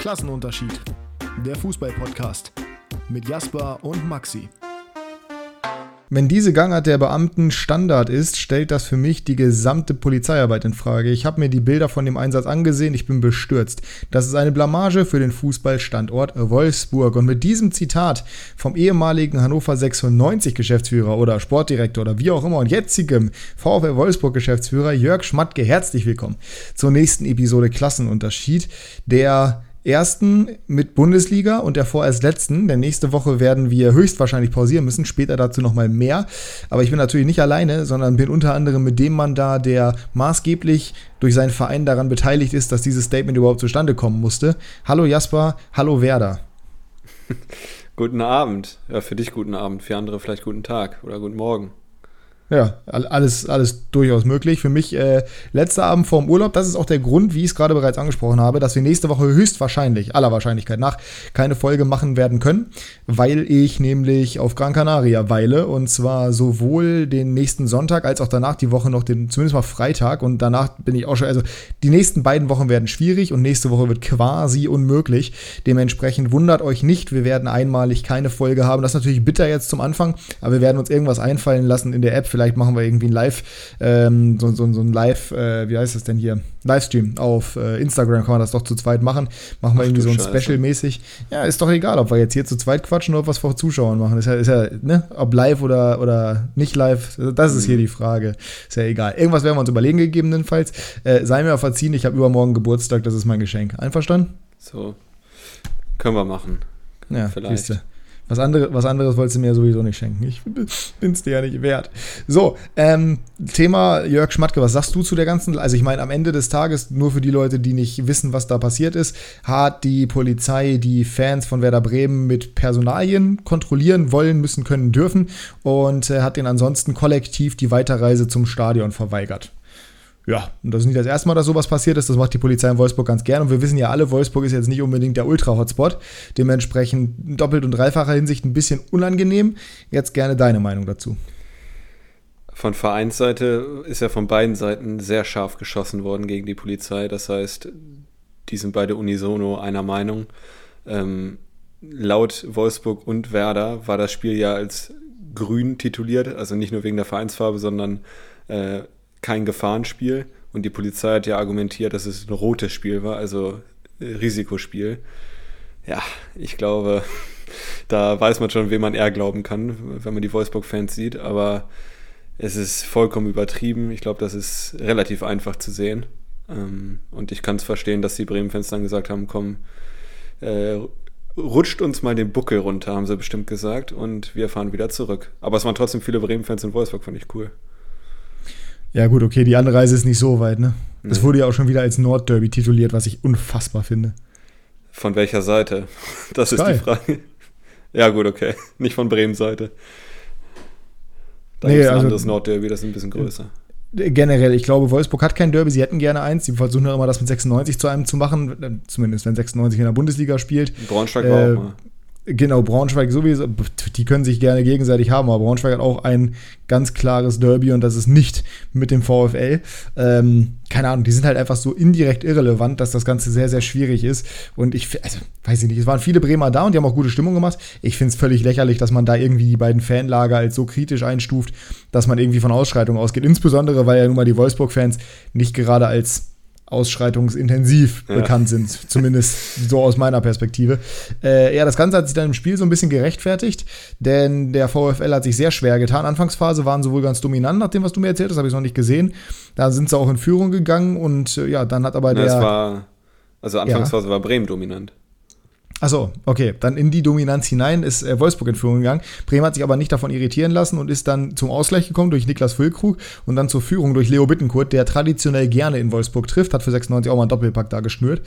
Klassenunterschied. Der Fußball-Podcast mit Jasper und Maxi. Wenn diese Gangart der Beamten Standard ist, stellt das für mich die gesamte Polizeiarbeit in Frage. Ich habe mir die Bilder von dem Einsatz angesehen, ich bin bestürzt. Das ist eine Blamage für den Fußballstandort Wolfsburg. Und mit diesem Zitat vom ehemaligen Hannover 96 Geschäftsführer oder Sportdirektor oder wie auch immer und jetzigem VfL Wolfsburg Geschäftsführer Jörg Schmatke herzlich willkommen zur nächsten Episode Klassenunterschied, der ersten mit Bundesliga und der vorerst letzten. Denn nächste Woche werden wir höchstwahrscheinlich pausieren müssen. Später dazu nochmal mehr. Aber ich bin natürlich nicht alleine, sondern bin unter anderem mit dem Mann da, der maßgeblich durch seinen Verein daran beteiligt ist, dass dieses Statement überhaupt zustande kommen musste. Hallo Jasper, hallo Werder. guten Abend. Ja, für dich guten Abend, für andere vielleicht guten Tag oder guten Morgen. Ja, alles, alles durchaus möglich. Für mich äh, letzter Abend vorm Urlaub. Das ist auch der Grund, wie ich es gerade bereits angesprochen habe, dass wir nächste Woche höchstwahrscheinlich, aller Wahrscheinlichkeit nach, keine Folge machen werden können, weil ich nämlich auf Gran Canaria weile und zwar sowohl den nächsten Sonntag als auch danach die Woche noch den, zumindest mal Freitag und danach bin ich auch schon, also die nächsten beiden Wochen werden schwierig und nächste Woche wird quasi unmöglich. Dementsprechend wundert euch nicht, wir werden einmalig keine Folge haben. Das ist natürlich bitter jetzt zum Anfang, aber wir werden uns irgendwas einfallen lassen in der App vielleicht machen wir irgendwie ein Live, ähm, so, so, so ein Live, äh, wie heißt das denn hier? Livestream auf äh, Instagram kann man das doch zu zweit machen. Machen wir Ach, irgendwie so ein Special-mäßig. Ja, ist doch egal, ob wir jetzt hier zu zweit quatschen oder ob wir es vor Zuschauern machen. Ist ja, ist ja ne? ob live oder, oder nicht live, das ist hier mhm. die Frage. Ist ja egal. Irgendwas werden wir uns überlegen, gegebenenfalls. Äh, sei mir verziehen, ich habe übermorgen Geburtstag, das ist mein Geschenk. Einverstanden? So. Können wir machen. Ja, vielleicht. Siehste. Was, andere, was anderes wolltest du mir sowieso nicht schenken. Ich bin es dir ja nicht wert. So, ähm, Thema Jörg Schmatke, was sagst du zu der ganzen? Also, ich meine, am Ende des Tages, nur für die Leute, die nicht wissen, was da passiert ist, hat die Polizei die Fans von Werder Bremen mit Personalien kontrollieren wollen, müssen, können, dürfen und äh, hat den ansonsten kollektiv die Weiterreise zum Stadion verweigert. Ja, und das ist nicht das erste Mal, dass sowas passiert ist. Das macht die Polizei in Wolfsburg ganz gern. Und wir wissen ja alle, Wolfsburg ist jetzt nicht unbedingt der Ultra-Hotspot. Dementsprechend doppelt und dreifacher Hinsicht ein bisschen unangenehm. Jetzt gerne deine Meinung dazu. Von Vereinsseite ist ja von beiden Seiten sehr scharf geschossen worden gegen die Polizei. Das heißt, die sind beide unisono einer Meinung. Ähm, laut Wolfsburg und Werder war das Spiel ja als grün tituliert, also nicht nur wegen der Vereinsfarbe, sondern äh, kein Gefahrenspiel. Und die Polizei hat ja argumentiert, dass es ein rotes Spiel war, also äh, Risikospiel. Ja, ich glaube, da weiß man schon, wem man eher glauben kann, wenn man die Wolfsburg-Fans sieht. Aber es ist vollkommen übertrieben. Ich glaube, das ist relativ einfach zu sehen. Ähm, und ich kann es verstehen, dass die Bremen-Fans dann gesagt haben, komm, äh, rutscht uns mal den Buckel runter, haben sie bestimmt gesagt. Und wir fahren wieder zurück. Aber es waren trotzdem viele Bremen-Fans in Wolfsburg, fand ich cool. Ja, gut, okay, die Anreise ist nicht so weit, ne? Es nee. wurde ja auch schon wieder als Nordderby tituliert, was ich unfassbar finde. Von welcher Seite? Das ist, ist die Frage. Ja, gut, okay. Nicht von Bremen Seite. Da nee, gibt es ein also, anderes Nordderby, das ist ein bisschen größer. Generell, ich glaube, Wolfsburg hat kein Derby, sie hätten gerne eins. Sie versuchen ja immer, das mit 96 zu einem zu machen, zumindest wenn 96 in der Bundesliga spielt. Braunschweig war äh, auch mal. Genau, Braunschweig sowieso, die können sich gerne gegenseitig haben, aber Braunschweig hat auch ein ganz klares Derby und das ist nicht mit dem VfL. Ähm, keine Ahnung, die sind halt einfach so indirekt irrelevant, dass das Ganze sehr, sehr schwierig ist. Und ich, also, weiß ich nicht, es waren viele Bremer da und die haben auch gute Stimmung gemacht. Ich finde es völlig lächerlich, dass man da irgendwie die beiden Fanlager als so kritisch einstuft, dass man irgendwie von Ausschreitungen ausgeht. Insbesondere, weil ja nun mal die Wolfsburg-Fans nicht gerade als ausschreitungsintensiv ja. bekannt sind, zumindest so aus meiner Perspektive. Äh, ja, das Ganze hat sich dann im Spiel so ein bisschen gerechtfertigt, denn der VfL hat sich sehr schwer getan. Anfangsphase waren sie wohl ganz dominant, nach dem, was du mir erzählt hast, habe ich noch nicht gesehen. Da sind sie auch in Führung gegangen und äh, ja, dann hat aber der. Ja, war, also Anfangsphase ja. war Bremen dominant. Achso, okay. Dann in die Dominanz hinein ist äh, Wolfsburg in Führung gegangen. Bremen hat sich aber nicht davon irritieren lassen und ist dann zum Ausgleich gekommen durch Niklas Füllkrug und dann zur Führung durch Leo Bittenkurt, der traditionell gerne in Wolfsburg trifft, hat für 96 auch mal einen Doppelpack da geschnürt.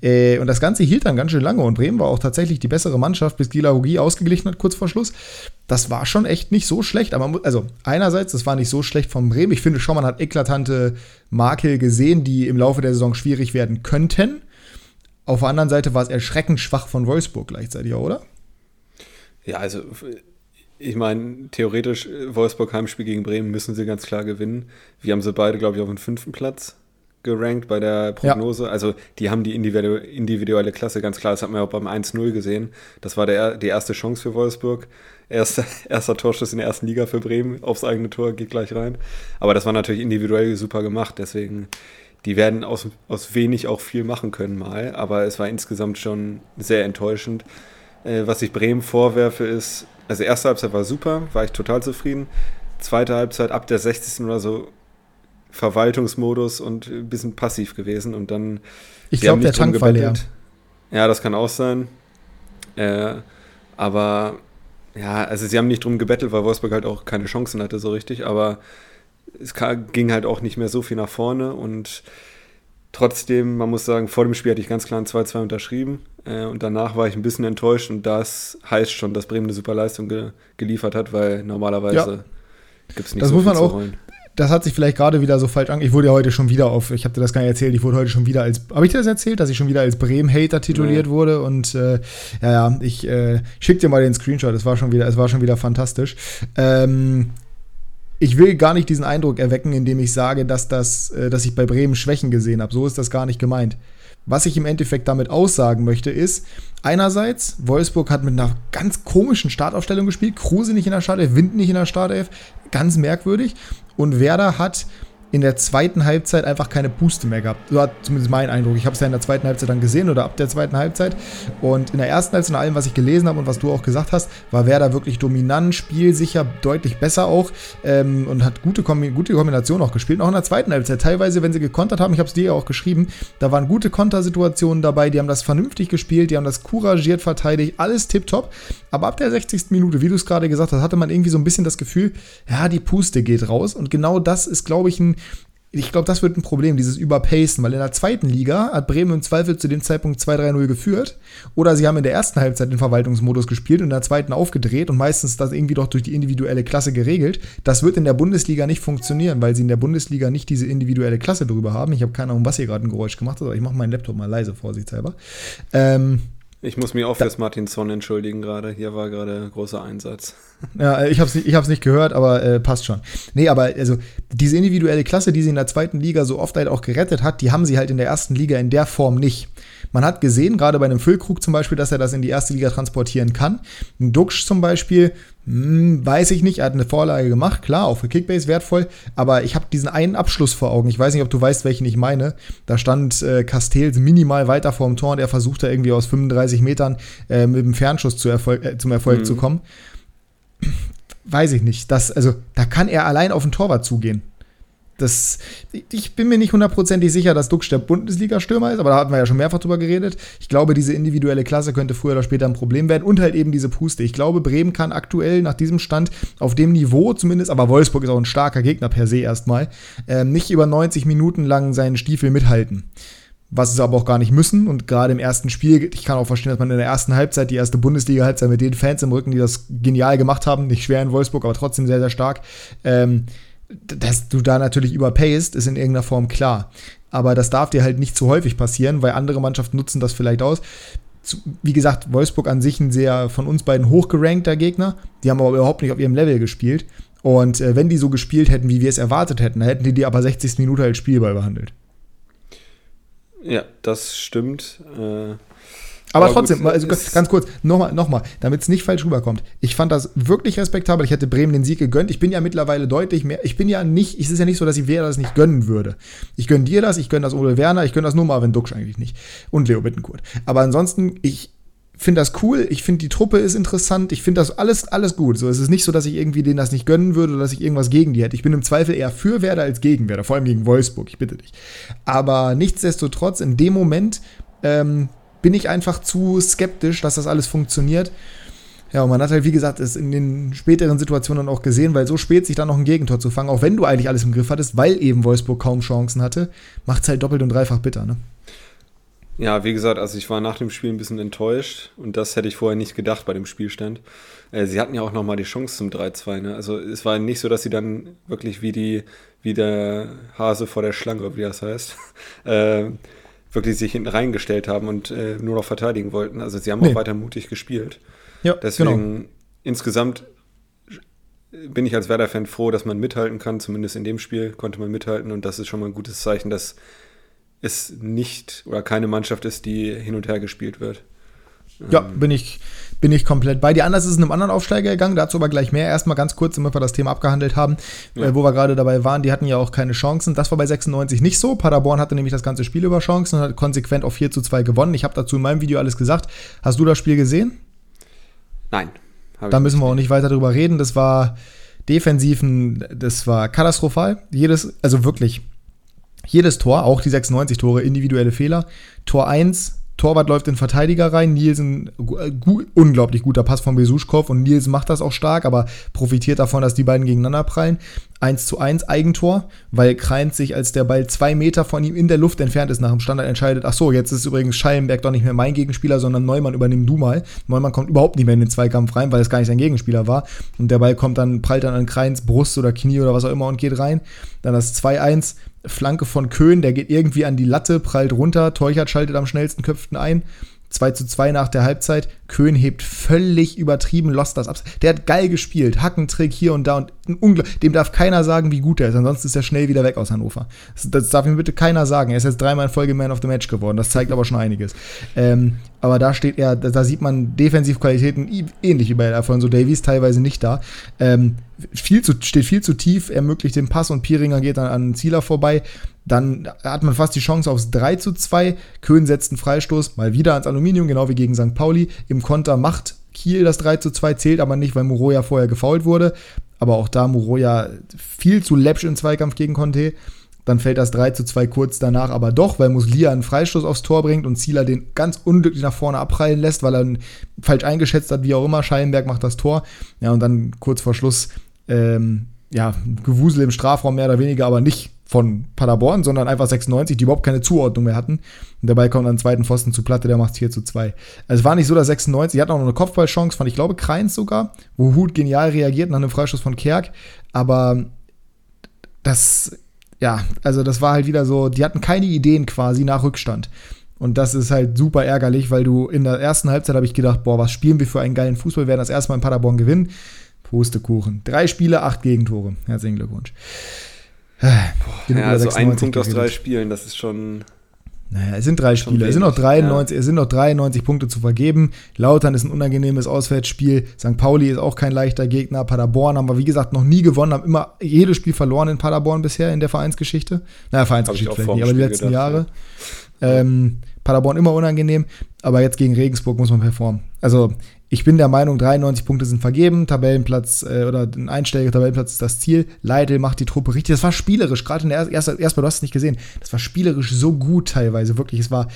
Äh, und das Ganze hielt dann ganz schön lange und Bremen war auch tatsächlich die bessere Mannschaft, bis Gila Hogi ausgeglichen hat kurz vor Schluss. Das war schon echt nicht so schlecht. Aber also einerseits, das war nicht so schlecht von Bremen. Ich finde schon, man hat eklatante Makel gesehen, die im Laufe der Saison schwierig werden könnten. Auf der anderen Seite war es erschreckend schwach von Wolfsburg gleichzeitig, oder? Ja, also ich meine, theoretisch Wolfsburg Heimspiel gegen Bremen müssen sie ganz klar gewinnen. Wir haben sie beide, glaube ich, auf dem fünften Platz gerankt bei der Prognose. Ja. Also die haben die individuelle Klasse, ganz klar, das hat man ja auch beim 1-0 gesehen. Das war der, die erste Chance für Wolfsburg. Erster, erster Torschuss in der ersten Liga für Bremen, aufs eigene Tor, geht gleich rein. Aber das war natürlich individuell super gemacht, deswegen, die werden aus, aus wenig auch viel machen können mal, aber es war insgesamt schon sehr enttäuschend. Äh, was ich Bremen vorwerfe ist, also erste Halbzeit war super, war ich total zufrieden. Zweite Halbzeit ab der 60. oder so Verwaltungsmodus und ein bisschen passiv gewesen und dann. Ich glaube, der Tank war leer. Ja, das kann auch sein. Äh, aber ja, also sie haben nicht drum gebettelt, weil Wolfsburg halt auch keine Chancen hatte so richtig, aber es ging halt auch nicht mehr so viel nach vorne und trotzdem, man muss sagen, vor dem Spiel hatte ich ganz klar ein 2-2 unterschrieben äh, und danach war ich ein bisschen enttäuscht und das heißt schon, dass Bremen eine super Leistung ge geliefert hat, weil normalerweise ja. gibt es nicht das so muss man auch, holen das hat sich vielleicht gerade wieder so falsch an. Ich wurde ja heute schon wieder auf, ich habe dir das gar nicht erzählt, ich wurde heute schon wieder als, habe ich dir das erzählt, dass ich schon wieder als Bremen-Hater tituliert nee. wurde und äh, ja, ja, ich äh, schick dir mal den Screenshot, es war schon wieder, es war schon wieder fantastisch. Ähm, ich will gar nicht diesen Eindruck erwecken, indem ich sage, dass, das, äh, dass ich bei Bremen Schwächen gesehen habe. So ist das gar nicht gemeint. Was ich im Endeffekt damit aussagen möchte, ist, einerseits, Wolfsburg hat mit einer ganz komischen Startaufstellung gespielt, Kruse nicht in der Startelf, Wind nicht in der Startelf, ganz merkwürdig. Und Werder hat in der zweiten Halbzeit einfach keine Puste mehr gehabt. So hat zumindest mein Eindruck. Ich habe es ja in der zweiten Halbzeit dann gesehen oder ab der zweiten Halbzeit. Und in der ersten Halbzeit, nach allem, was ich gelesen habe und was du auch gesagt hast, war Werder wirklich dominant, spielsicher, deutlich besser auch ähm, und hat gute, gute Kombination auch gespielt. Auch in der zweiten Halbzeit. Teilweise, wenn sie gekontert haben, ich habe es dir ja auch geschrieben, da waren gute Kontersituationen dabei. Die haben das vernünftig gespielt, die haben das couragiert verteidigt, alles tipptopp. Aber ab der 60. Minute, wie du es gerade gesagt hast, hatte man irgendwie so ein bisschen das Gefühl, ja, die Puste geht raus. Und genau das ist, glaube ich, ein ich glaube, das wird ein Problem, dieses Überpacen, weil in der zweiten Liga hat Bremen im Zweifel zu dem Zeitpunkt 2-3-0 geführt. Oder sie haben in der ersten Halbzeit den Verwaltungsmodus gespielt und in der zweiten aufgedreht und meistens das irgendwie doch durch die individuelle Klasse geregelt. Das wird in der Bundesliga nicht funktionieren, weil sie in der Bundesliga nicht diese individuelle Klasse drüber haben. Ich habe keine Ahnung, was hier gerade ein Geräusch gemacht hat, aber ich mache meinen Laptop mal leise, vorsichtshalber. Ähm, ich muss mich auch fürs Martinson entschuldigen gerade. Hier war gerade großer Einsatz. Ja, äh, ich habe es nicht, nicht gehört, aber äh, passt schon. Nee, aber also diese individuelle Klasse, die sie in der zweiten Liga so oft halt auch gerettet hat, die haben sie halt in der ersten Liga in der Form nicht. Man hat gesehen, gerade bei einem Füllkrug zum Beispiel, dass er das in die erste Liga transportieren kann. Ein Duxch zum Beispiel, hm, weiß ich nicht, er hat eine Vorlage gemacht, klar, auch für Kickbase wertvoll, aber ich habe diesen einen Abschluss vor Augen. Ich weiß nicht, ob du weißt, welchen ich meine. Da stand äh, Castells minimal weiter vorm Tor und er versuchte irgendwie aus 35 Metern äh, mit dem Fernschuss zu Erfolg, äh, zum Erfolg mhm. zu kommen. Weiß ich nicht. Das, also, da kann er allein auf den Torwart zugehen. Das, ich bin mir nicht hundertprozentig sicher, dass Duxch der Bundesliga-Stürmer ist, aber da hatten wir ja schon mehrfach drüber geredet. Ich glaube, diese individuelle Klasse könnte früher oder später ein Problem werden und halt eben diese Puste. Ich glaube, Bremen kann aktuell nach diesem Stand auf dem Niveau zumindest, aber Wolfsburg ist auch ein starker Gegner per se erstmal, äh, nicht über 90 Minuten lang seinen Stiefel mithalten was sie aber auch gar nicht müssen. Und gerade im ersten Spiel, ich kann auch verstehen, dass man in der ersten Halbzeit, die erste Bundesliga-Halbzeit mit den Fans im Rücken, die das genial gemacht haben, nicht schwer in Wolfsburg, aber trotzdem sehr, sehr stark, ähm, dass du da natürlich überpayst, ist in irgendeiner Form klar. Aber das darf dir halt nicht zu häufig passieren, weil andere Mannschaften nutzen das vielleicht aus. Wie gesagt, Wolfsburg an sich ein sehr von uns beiden hochgerankter Gegner. Die haben aber überhaupt nicht auf ihrem Level gespielt. Und äh, wenn die so gespielt hätten, wie wir es erwartet hätten, dann hätten die die aber 60 Minuten als Spielball behandelt. Ja, das stimmt. Äh, aber, aber trotzdem, gut, also ganz kurz, nochmal, nochmal, damit es nicht falsch rüberkommt. Ich fand das wirklich respektabel. Ich hätte Bremen den Sieg gegönnt. Ich bin ja mittlerweile deutlich mehr. Ich bin ja nicht, es ist ja nicht so, dass ich Werder das nicht gönnen würde. Ich gönne dir das, ich gönne das Ole Werner, ich gönne das nur Marvin Duksch eigentlich nicht. Und Leo Bittenkurt. Aber ansonsten, ich finde das cool. Ich finde die Truppe ist interessant. Ich finde das alles, alles gut. So, es ist nicht so, dass ich irgendwie denen das nicht gönnen würde oder dass ich irgendwas gegen die hätte. Ich bin im Zweifel eher für Werder als gegen Werder, vor allem gegen Wolfsburg. Ich bitte dich. Aber nichtsdestotrotz, in dem Moment, ähm, bin ich einfach zu skeptisch, dass das alles funktioniert. Ja, und man hat halt, wie gesagt, es in den späteren Situationen auch gesehen, weil so spät sich dann noch ein Gegentor zu fangen, auch wenn du eigentlich alles im Griff hattest, weil eben Wolfsburg kaum Chancen hatte, macht es halt doppelt und dreifach bitter, ne? Ja, wie gesagt, also ich war nach dem Spiel ein bisschen enttäuscht und das hätte ich vorher nicht gedacht bei dem Spielstand. Äh, sie hatten ja auch nochmal die Chance zum 3-2, ne? Also es war nicht so, dass sie dann wirklich wie die, wie der Hase vor der Schlange, wie das heißt, äh, wirklich sich hinten reingestellt haben und äh, nur noch verteidigen wollten. Also sie haben nee. auch weiter mutig gespielt. Ja, Deswegen genau. insgesamt bin ich als Werder-Fan froh, dass man mithalten kann. Zumindest in dem Spiel konnte man mithalten und das ist schon mal ein gutes Zeichen, dass es nicht oder keine Mannschaft ist, die hin und her gespielt wird. Ja, bin ich, bin ich komplett bei dir. Anders ist es in einem anderen Aufsteiger gegangen, dazu aber gleich mehr. Erstmal ganz kurz, damit wir das Thema abgehandelt haben, ja. äh, wo wir gerade dabei waren. Die hatten ja auch keine Chancen. Das war bei 96 nicht so. Paderborn hatte nämlich das ganze Spiel über Chancen und hat konsequent auf 4 zu 2 gewonnen. Ich habe dazu in meinem Video alles gesagt. Hast du das Spiel gesehen? Nein. Da müssen wir auch nicht weiter drüber reden. Das war defensiven, das war katastrophal. Jedes, also wirklich, jedes Tor, auch die 96 Tore, individuelle Fehler. Tor 1 Torwart läuft in Verteidiger rein, Nielsen, äh, gu unglaublich guter Pass von Besuschkow und Nielsen macht das auch stark, aber profitiert davon, dass die beiden gegeneinander prallen. 1 zu 1 Eigentor, weil Kreins sich, als der Ball zwei Meter von ihm in der Luft entfernt ist, nach dem Standard entscheidet, ach so, jetzt ist übrigens Schallenberg doch nicht mehr mein Gegenspieler, sondern Neumann übernimm du mal. Neumann kommt überhaupt nicht mehr in den Zweikampf rein, weil es gar nicht sein Gegenspieler war. Und der Ball kommt dann, prallt dann an Kreins Brust oder Knie oder was auch immer und geht rein. Dann das 2-1 Flanke von Köhn, der geht irgendwie an die Latte, prallt runter, Teuchert schaltet am schnellsten Köpften ein. 2 zu 2 nach der Halbzeit. Köhn hebt völlig übertrieben lost das ab. Der hat geil gespielt. Hackentrick hier und da und dem darf keiner sagen, wie gut er ist. Ansonsten ist er schnell wieder weg aus Hannover. Das, das, darf ihm bitte keiner sagen. Er ist jetzt dreimal in Folge Man of the Match geworden. Das zeigt aber schon einiges. Ähm, aber da steht er, da, sieht man Defensivqualitäten ähnlich wie bei Alfonso Davies, teilweise nicht da. Ähm, viel zu, steht viel zu tief, ermöglicht den Pass und Pieringer geht dann an Zieler vorbei. Dann hat man fast die Chance aufs 3 zu 2. Köhn setzt einen Freistoß, mal wieder ans Aluminium, genau wie gegen St. Pauli. Im Konter macht Kiel das 3 zu 2, zählt aber nicht, weil Muroya vorher gefault wurde. Aber auch da Muroya viel zu läppsch im Zweikampf gegen Conte. Dann fällt das 3 zu 2 kurz danach aber doch, weil Muslia einen Freistoß aufs Tor bringt und Zieler den ganz unglücklich nach vorne abprallen lässt, weil er falsch eingeschätzt hat, wie auch immer. Scheinberg macht das Tor. Ja, und dann kurz vor Schluss, ähm, ja, Gewusel im Strafraum mehr oder weniger, aber nicht von Paderborn, sondern einfach 96, die überhaupt keine Zuordnung mehr hatten. Und dabei kommt dann zweiten Pfosten zu Platte, der macht 4 zu 2. Also es war nicht so, dass 96, die hatten auch noch eine Kopfballchance von, ich glaube, Kreins sogar, wo Hut genial reagiert nach einem Freischuss von Kerk. Aber das, ja, also das war halt wieder so, die hatten keine Ideen quasi nach Rückstand. Und das ist halt super ärgerlich, weil du in der ersten Halbzeit habe ich gedacht, boah, was spielen wir für einen geilen Fußball, wir werden das erste Mal in Paderborn gewinnen. Pustekuchen. Drei Spiele, acht Gegentore. Herzlichen Glückwunsch. Boah, ja, also ein Punkt aus drei Spielen, das ist schon. Naja, es sind drei Spiele. Es sind, noch 93, ja. es sind noch 93 Punkte zu vergeben. Lautern ist ein unangenehmes Auswärtsspiel. St. Pauli ist auch kein leichter Gegner. Paderborn haben wir, wie gesagt, noch nie gewonnen, haben immer jedes Spiel verloren in Paderborn bisher in der Vereinsgeschichte. Naja, Vereinsgeschichte vielleicht nicht, aber die letzten gedacht, Jahre. Ja. Ähm, Paderborn immer unangenehm, aber jetzt gegen Regensburg muss man performen. Also ich bin der Meinung, 93 Punkte sind vergeben, Tabellenplatz äh, oder ein einstelliger Tabellenplatz ist das Ziel. Leidl macht die Truppe richtig. Das war spielerisch, gerade in der ersten, erstmal, du hast es nicht gesehen, das war spielerisch so gut teilweise, wirklich. Es war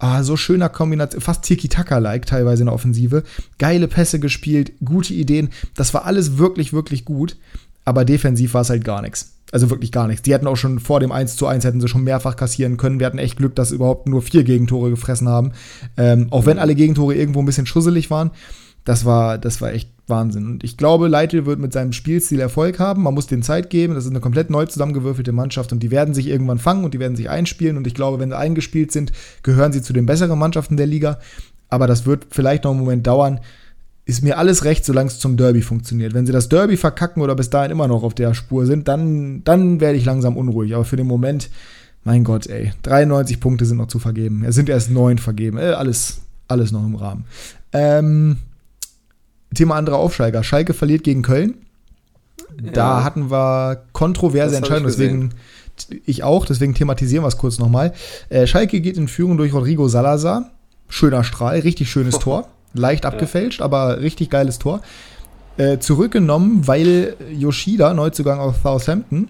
ah, so schöner Kombination, fast Tiki-Taka-like teilweise in der Offensive. Geile Pässe gespielt, gute Ideen. Das war alles wirklich, wirklich gut. Aber defensiv war es halt gar nichts. Also wirklich gar nichts. Die hätten auch schon vor dem 1 zu 1 hätten sie schon mehrfach kassieren können. Wir hatten echt Glück, dass sie überhaupt nur vier Gegentore gefressen haben. Ähm, auch wenn alle Gegentore irgendwo ein bisschen schusselig waren das war, das war echt Wahnsinn. Und ich glaube, Leitl wird mit seinem Spielstil Erfolg haben. Man muss den Zeit geben. Das ist eine komplett neu zusammengewürfelte Mannschaft und die werden sich irgendwann fangen und die werden sich einspielen. Und ich glaube, wenn sie eingespielt sind, gehören sie zu den besseren Mannschaften der Liga. Aber das wird vielleicht noch einen Moment dauern. Ist mir alles recht, solange es zum Derby funktioniert. Wenn sie das Derby verkacken oder bis dahin immer noch auf der Spur sind, dann, dann werde ich langsam unruhig. Aber für den Moment, mein Gott, ey, 93 Punkte sind noch zu vergeben. Es sind erst neun vergeben. Äh, alles, alles noch im Rahmen. Ähm, Thema andere Aufsteiger. Schalke verliert gegen Köln. Ja. Da hatten wir kontroverse Entscheidungen, deswegen ich auch, deswegen thematisieren wir es kurz nochmal. Äh, Schalke geht in Führung durch Rodrigo Salazar. Schöner Strahl, richtig schönes Tor. Leicht abgefälscht, ja. aber richtig geiles Tor. Äh, zurückgenommen, weil Yoshida, Neuzugang aus Southampton,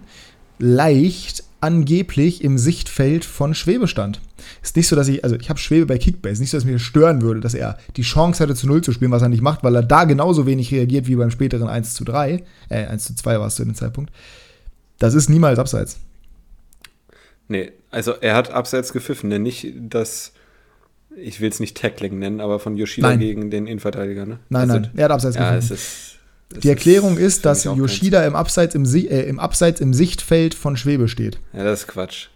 leicht angeblich im Sichtfeld von Schwebe stand. Ist nicht so, dass ich, also ich habe Schwebe bei Kickbase, nicht so, dass mir stören würde, dass er die Chance hatte zu Null zu spielen, was er nicht macht, weil er da genauso wenig reagiert wie beim späteren 1 zu 3, äh, 1 zu 2 war es zu dem Zeitpunkt. Das ist niemals abseits. Nee, also er hat abseits gepfiffen, denn nicht das, ich will es nicht Tackling nennen, aber von Yoshida nein. gegen den Innenverteidiger, ne? Nein, also, nein, er hat abseits ja, gepfiffen. Es ist, die Erklärung ist, ist dass Yoshida im Abseits im, äh, im Abseits im Sichtfeld von Schwebe steht. Ja, das ist Quatsch.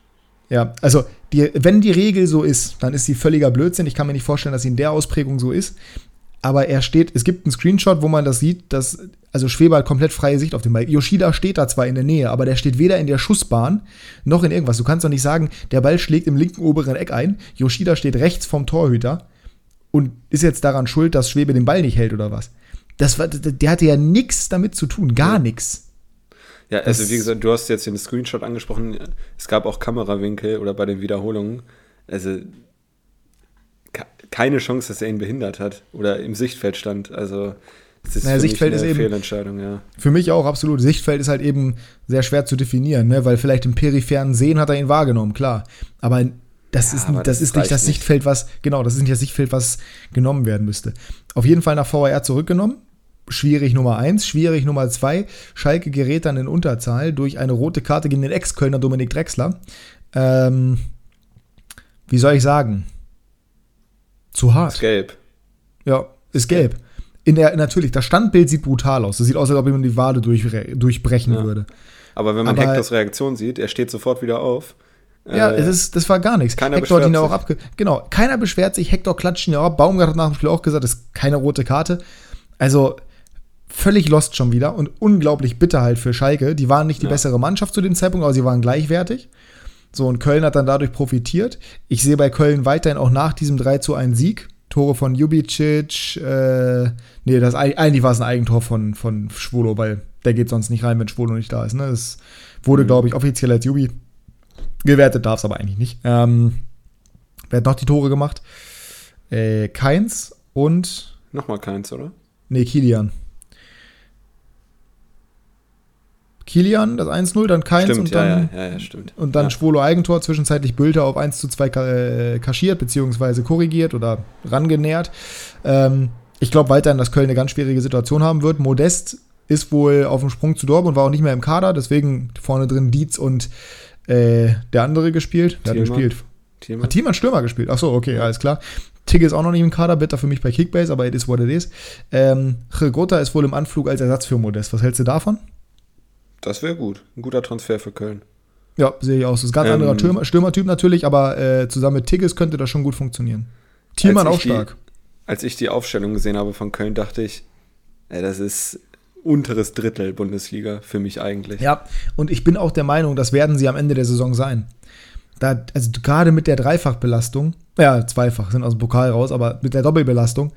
Ja, also die, wenn die Regel so ist, dann ist sie völliger Blödsinn. Ich kann mir nicht vorstellen, dass sie in der Ausprägung so ist. aber er steht, es gibt einen Screenshot, wo man das sieht, dass, also Schwebe hat komplett freie Sicht auf den Ball. Yoshida steht da zwar in der Nähe, aber der steht weder in der Schussbahn noch in irgendwas. Du kannst doch nicht sagen, der Ball schlägt im linken oberen Eck ein, Yoshida steht rechts vom Torhüter und ist jetzt daran schuld, dass Schwebe den Ball nicht hält oder was. Das war, der hatte ja nichts damit zu tun, gar ja. nichts. Ja, also das wie gesagt, du hast jetzt den Screenshot angesprochen. Es gab auch Kamerawinkel oder bei den Wiederholungen. Also keine Chance, dass er ihn behindert hat oder im Sichtfeld stand. Also das ist naja, Sichtfeld ist eben Fehlentscheidung, ja. Für mich auch absolut. Sichtfeld ist halt eben sehr schwer zu definieren, ne? weil vielleicht im peripheren Sehen hat er ihn wahrgenommen, klar. Aber das ja, ist, aber das, das ist nicht das Sichtfeld, was, genau, das ist nicht das Sichtfeld, was genommen werden müsste. Auf jeden Fall nach VAR zurückgenommen. Schwierig Nummer eins, schwierig Nummer zwei. Schalke gerät dann in Unterzahl durch eine rote Karte gegen den Ex-Kölner Dominik Drexler. Ähm, wie soll ich sagen? Zu hart. Ist gelb. Ja, ist gelb. In der, natürlich, das Standbild sieht brutal aus. Das sieht aus, als ob jemand die Wade durch, durchbrechen ja. würde. Aber wenn man Aber, Hectors Reaktion sieht, er steht sofort wieder auf. Ja, äh, es ist, das war gar nichts. Keiner Hector hat ihn auch abge Genau, keiner beschwert sich. Hector klatscht ihn ja auch. Baumgart hat nach dem Spiel auch gesagt, das ist keine rote Karte. Also völlig lost schon wieder und unglaublich bitter halt für Schalke. Die waren nicht die ja. bessere Mannschaft zu dem Zeitpunkt, aber sie waren gleichwertig. So, und Köln hat dann dadurch profitiert. Ich sehe bei Köln weiterhin auch nach diesem 3 zu 1 Sieg. Tore von Jubicic, äh, nee, das, eigentlich war es ein Eigentor von, von Schwolo, weil der geht sonst nicht rein, wenn Schwolo nicht da ist. Ne? Das wurde, mhm. glaube ich, offiziell als Jubi gewertet, darf es aber eigentlich nicht. Ähm, wer hat noch die Tore gemacht? Äh, Keins und. Nochmal Keins, oder? Nee, Kilian. Kilian, das 1-0, dann Keins stimmt, und dann, ja, ja, ja, stimmt. Und dann ja. Schwolo Eigentor, zwischenzeitlich Bülter auf 1 zu 2 äh, kaschiert, beziehungsweise korrigiert oder rangenähert. Ähm, ich glaube weiterhin, dass Köln eine ganz schwierige Situation haben wird. Modest ist wohl auf dem Sprung zu Dortmund, war auch nicht mehr im Kader, deswegen vorne drin Dietz und äh, der andere gespielt. Der Thielmann. hat gespielt. Thielmann. Hat Thielmann Stürmer gespielt? Achso, okay, ja. alles klar. Tigge ist auch noch nicht im Kader, bitter für mich bei Kickbase, aber it is what it is. Ähm, Gota ist wohl im Anflug als Ersatz für Modest. Was hältst du davon? Das wäre gut. Ein guter Transfer für Köln. Ja, sehe ich aus. Das ist ein ganz ähm, anderer Stürmer, Stürmertyp natürlich, aber äh, zusammen mit Tigges könnte das schon gut funktionieren. Thielmann auch stark. Die, als ich die Aufstellung gesehen habe von Köln, dachte ich, ey, das ist unteres Drittel Bundesliga für mich eigentlich. Ja, und ich bin auch der Meinung, das werden sie am Ende der Saison sein. Da, also gerade mit der Dreifachbelastung, ja, zweifach sind aus dem Pokal raus, aber mit der Doppelbelastung,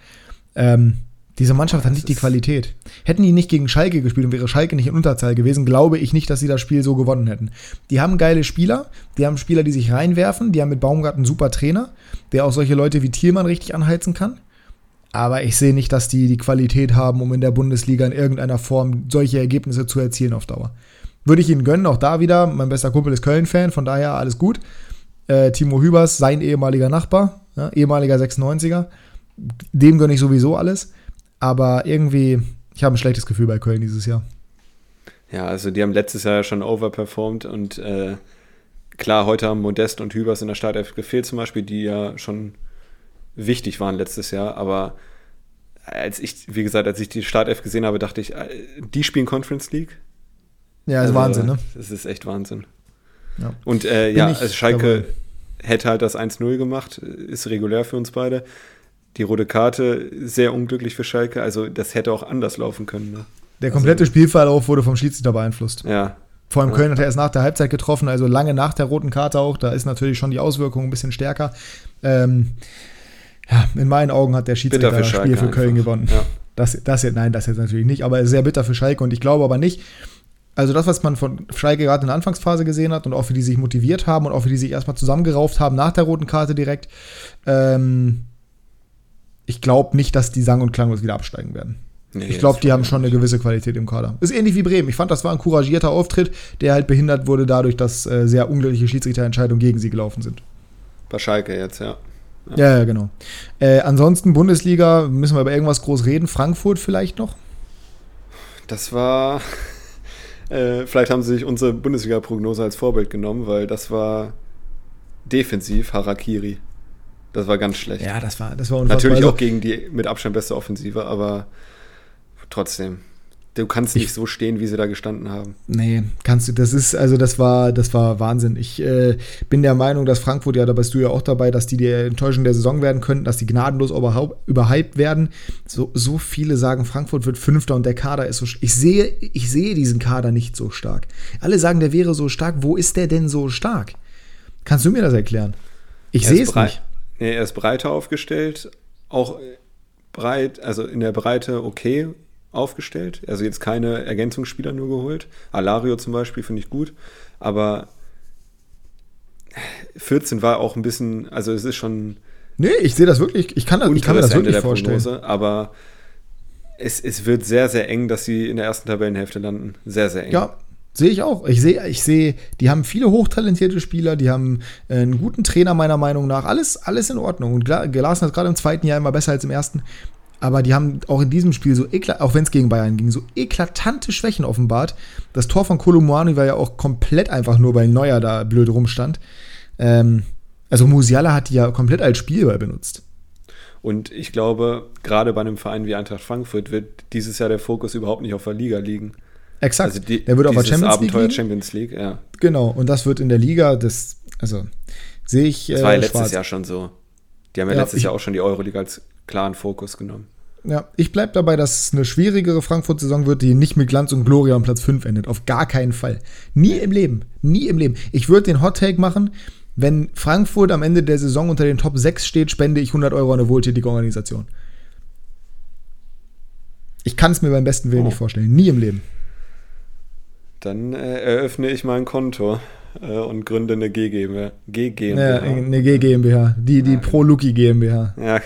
ähm, diese Mannschaft hat nicht die Qualität. Hätten die nicht gegen Schalke gespielt und wäre Schalke nicht in Unterzahl gewesen, glaube ich nicht, dass sie das Spiel so gewonnen hätten. Die haben geile Spieler, die haben Spieler, die sich reinwerfen, die haben mit Baumgart einen super Trainer, der auch solche Leute wie Thielmann richtig anheizen kann. Aber ich sehe nicht, dass die die Qualität haben, um in der Bundesliga in irgendeiner Form solche Ergebnisse zu erzielen auf Dauer. Würde ich ihnen gönnen, auch da wieder. Mein bester Kumpel ist Köln-Fan, von daher alles gut. Äh, Timo Hübers, sein ehemaliger Nachbar, ja, ehemaliger 96er. Dem gönne ich sowieso alles. Aber irgendwie, ich habe ein schlechtes Gefühl bei Köln dieses Jahr. Ja, also die haben letztes Jahr schon overperformed und äh, klar, heute haben Modest und Hübers in der Startelf gefehlt zum Beispiel, die ja schon wichtig waren letztes Jahr, aber als ich, wie gesagt, als ich die Startelf gesehen habe, dachte ich, äh, die spielen Conference League. Ja, ist also, Wahnsinn, ne? Das ist echt Wahnsinn. Ja. Und äh, ja, also Schalke dabei. hätte halt das 1-0 gemacht, ist regulär für uns beide die rote Karte sehr unglücklich für Schalke. Also das hätte auch anders laufen können. Ne? Der komplette also, Spielverlauf wurde vom Schiedsrichter beeinflusst. Ja. Vor allem Köln hat er erst nach der Halbzeit getroffen, also lange nach der roten Karte auch. Da ist natürlich schon die Auswirkung ein bisschen stärker. Ähm, ja, in meinen Augen hat der Schiedsrichter das Spiel für Köln einfach. gewonnen. Ja. Das, das jetzt, nein, das jetzt natürlich nicht, aber sehr bitter für Schalke und ich glaube aber nicht. Also das, was man von Schalke gerade in der Anfangsphase gesehen hat und auch wie die sich motiviert haben und auch wie die sich erstmal zusammengerauft haben nach der roten Karte direkt, ähm, ich glaube nicht, dass die sang- und klanglos wieder absteigen werden. Nee, ich glaube, die haben schon eine gewisse Qualität im Kader. Ist ähnlich wie Bremen. Ich fand, das war ein couragierter Auftritt, der halt behindert wurde dadurch, dass äh, sehr unglückliche Schiedsrichterentscheidungen gegen sie gelaufen sind. Bei Schalke jetzt, ja. Ja, ja, ja genau. Äh, ansonsten Bundesliga, müssen wir über irgendwas groß reden. Frankfurt vielleicht noch? Das war. Äh, vielleicht haben sie sich unsere Bundesliga-Prognose als Vorbild genommen, weil das war defensiv Harakiri. Das war ganz schlecht. Ja, das war, das war unfassbar. Natürlich also auch gegen die mit Abstand beste Offensive, aber trotzdem. du kannst nicht ich, so stehen, wie sie da gestanden haben. Nee, kannst du, das ist, also das war, das war Wahnsinn. Ich äh, bin der Meinung, dass Frankfurt, ja, da bist du ja auch dabei, dass die die Enttäuschung der Saison werden könnten, dass die gnadenlos überhyped werden. So, so viele sagen, Frankfurt wird Fünfter und der Kader ist so Ich sehe, ich sehe diesen Kader nicht so stark. Alle sagen, der wäre so stark. Wo ist der denn so stark? Kannst du mir das erklären? Ich sehe es nicht. Nee, er ist breiter aufgestellt, auch breit, also in der Breite okay aufgestellt. Also jetzt keine Ergänzungsspieler nur geholt. Alario zum Beispiel finde ich gut, aber 14 war auch ein bisschen, also es ist schon. Nee, ich sehe das wirklich, ich kann, das, ich kann mir das wirklich vorstellen. Prognose, aber es, es wird sehr, sehr eng, dass sie in der ersten Tabellenhälfte landen. Sehr, sehr eng. Ja, Sehe ich auch. Ich sehe, ich sehe, die haben viele hochtalentierte Spieler, die haben äh, einen guten Trainer, meiner Meinung nach. Alles, alles in Ordnung. Und Gelassen hat gerade im zweiten Jahr immer besser als im ersten. Aber die haben auch in diesem Spiel so, auch wenn es gegen Bayern ging, so eklatante Schwächen offenbart. Das Tor von Kolumuani war ja auch komplett einfach nur, weil Neuer da blöd rumstand. Ähm, also Musiala hat die ja komplett als Spielball benutzt. Und ich glaube, gerade bei einem Verein wie Eintracht Frankfurt wird dieses Jahr der Fokus überhaupt nicht auf der Liga liegen. Exakt. Also die, der wird auf der Champions Abenteuer League. Champions League, ja. Genau, und das wird in der Liga, das, also sehe ich. Das war ja äh, letztes schwarz. Jahr schon so. Die haben ja, ja letztes ich, Jahr auch schon die Euroleague als klaren Fokus genommen. Ja, ich bleibe dabei, dass es eine schwierigere Frankfurt-Saison wird, die nicht mit Glanz und Gloria am Platz 5 endet. Auf gar keinen Fall. Nie im Leben. Nie im Leben. Ich würde den Hot-Take machen, wenn Frankfurt am Ende der Saison unter den Top 6 steht, spende ich 100 Euro an eine wohltätige Organisation. Ich kann es mir beim besten Willen oh. nicht vorstellen. Nie im Leben. Dann äh, eröffne ich mein Konto äh, und gründe eine G GmbH. G GmbH. Ja, eine G GmbH. Die, die ja, Pro Luki GmbH. Ja. ja,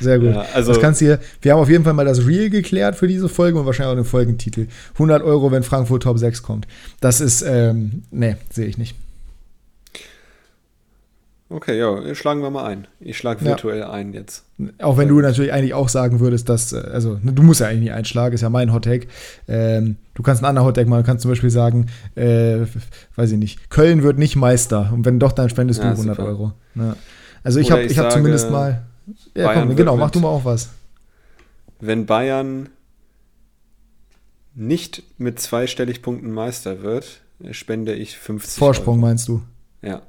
sehr gut. Ja, also, das kannst du hier, wir haben auf jeden Fall mal das Real geklärt für diese Folge und wahrscheinlich auch den Folgentitel. 100 Euro, wenn Frankfurt Top 6 kommt. Das ist, ähm, nee, sehe ich nicht. Okay, ja, schlagen wir mal ein. Ich schlage virtuell ja. ein jetzt. Auch wenn du natürlich eigentlich auch sagen würdest, dass, äh, also ne, du musst ja eigentlich nicht einschlagen, ist ja mein Hottag. Ähm, du kannst einen anderen Hottag machen, du kannst zum Beispiel sagen, äh, weiß ich nicht, Köln wird nicht Meister und wenn doch, dann spendest ja, du 100 super. Euro. Ja. Also ich habe ich hab zumindest mal, ja Bayern komm, genau, mach du mal auch was. Wenn Bayern nicht mit zweistellig Punkten Meister wird, spende ich 50 Vorsprung Euro. meinst du? Ja.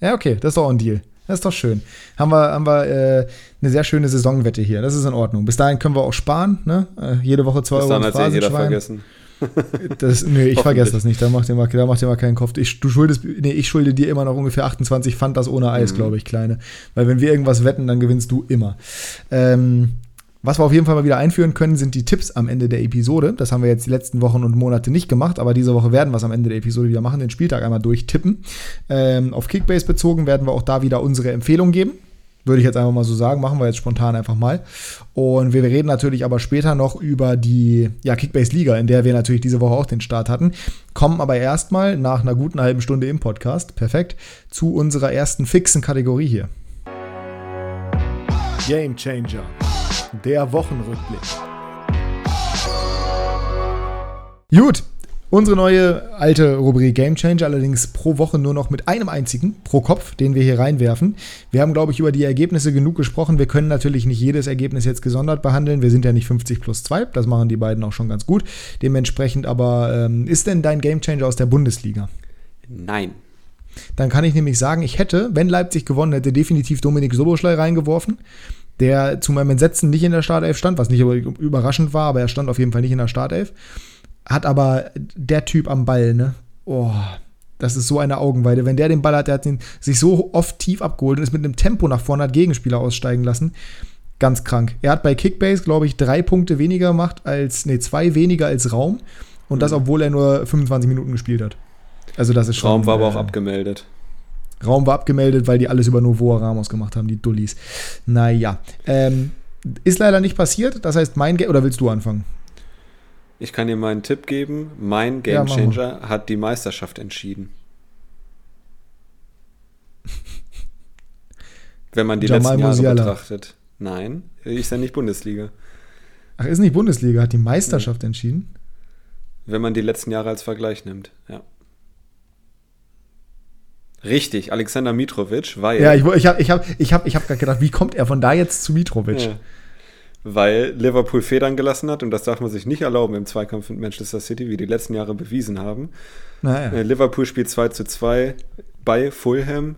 Ja, okay, das ist doch ein Deal. Das ist doch schön. Haben wir, haben wir äh, eine sehr schöne Saisonwette hier. Das ist in Ordnung. Bis dahin können wir auch sparen. Ne? Äh, jede Woche zwei Bis Euro. Dann hat jeder vergessen. Das, nee, ich vergesse das nicht. Da macht ihr mal, da macht ihr mal keinen Kopf. Ich, du schuldest, nee, ich schulde dir immer noch ungefähr 28 Pfand das ohne Eis, mhm. glaube ich, kleine. Weil wenn wir irgendwas wetten, dann gewinnst du immer. Ähm, was wir auf jeden Fall mal wieder einführen können, sind die Tipps am Ende der Episode. Das haben wir jetzt die letzten Wochen und Monate nicht gemacht, aber diese Woche werden wir es am Ende der Episode wieder machen, den Spieltag einmal durchtippen. Ähm, auf Kickbase bezogen werden wir auch da wieder unsere Empfehlung geben. Würde ich jetzt einfach mal so sagen, machen wir jetzt spontan einfach mal. Und wir reden natürlich aber später noch über die ja, Kickbase-Liga, in der wir natürlich diese Woche auch den Start hatten. Kommen aber erstmal nach einer guten halben Stunde im Podcast, perfekt, zu unserer ersten fixen Kategorie hier. Game Changer der Wochenrückblick. Gut, unsere neue alte Rubrik Game Changer, allerdings pro Woche nur noch mit einem einzigen pro Kopf, den wir hier reinwerfen. Wir haben, glaube ich, über die Ergebnisse genug gesprochen. Wir können natürlich nicht jedes Ergebnis jetzt gesondert behandeln. Wir sind ja nicht 50 plus 2, das machen die beiden auch schon ganz gut. Dementsprechend aber, ähm, ist denn dein Game Changer aus der Bundesliga? Nein. Dann kann ich nämlich sagen, ich hätte, wenn Leipzig gewonnen hätte, definitiv Dominik Soboschlei reingeworfen der zu meinem Entsetzen nicht in der Startelf stand, was nicht überraschend war, aber er stand auf jeden Fall nicht in der Startelf. Hat aber der Typ am Ball, ne? Oh, das ist so eine Augenweide. Wenn der den Ball hat, der hat ihn sich so oft tief abgeholt und ist mit einem Tempo nach vorne, hat Gegenspieler aussteigen lassen. Ganz krank. Er hat bei Kickbase, glaube ich, drei Punkte weniger gemacht als, nee, zwei weniger als Raum. Und mhm. das, obwohl er nur 25 Minuten gespielt hat. Also, das ist schon. Raum war aber auch äh, abgemeldet. Raum war abgemeldet, weil die alles über Novoa Ramos gemacht haben, die Dullis. Naja. Ähm, ist leider nicht passiert. Das heißt, mein Game. Oder willst du anfangen? Ich kann dir meinen Tipp geben. Mein Game Changer ja, hat die Meisterschaft entschieden. Wenn man die Jamal letzten Jahre Musiala. betrachtet. Nein, ist ja nicht Bundesliga. Ach, ist nicht Bundesliga, hat die Meisterschaft ja. entschieden? Wenn man die letzten Jahre als Vergleich nimmt, ja. Richtig, Alexander Mitrovic, weil. Ja, ich, ich habe ich hab, ich hab, ich hab gerade gedacht, wie kommt er von da jetzt zu Mitrovic? Ja. weil Liverpool Federn gelassen hat und das darf man sich nicht erlauben im Zweikampf mit Manchester City, wie die letzten Jahre bewiesen haben. Naja. Äh, Liverpool spielt 2 zu 2 bei Fulham.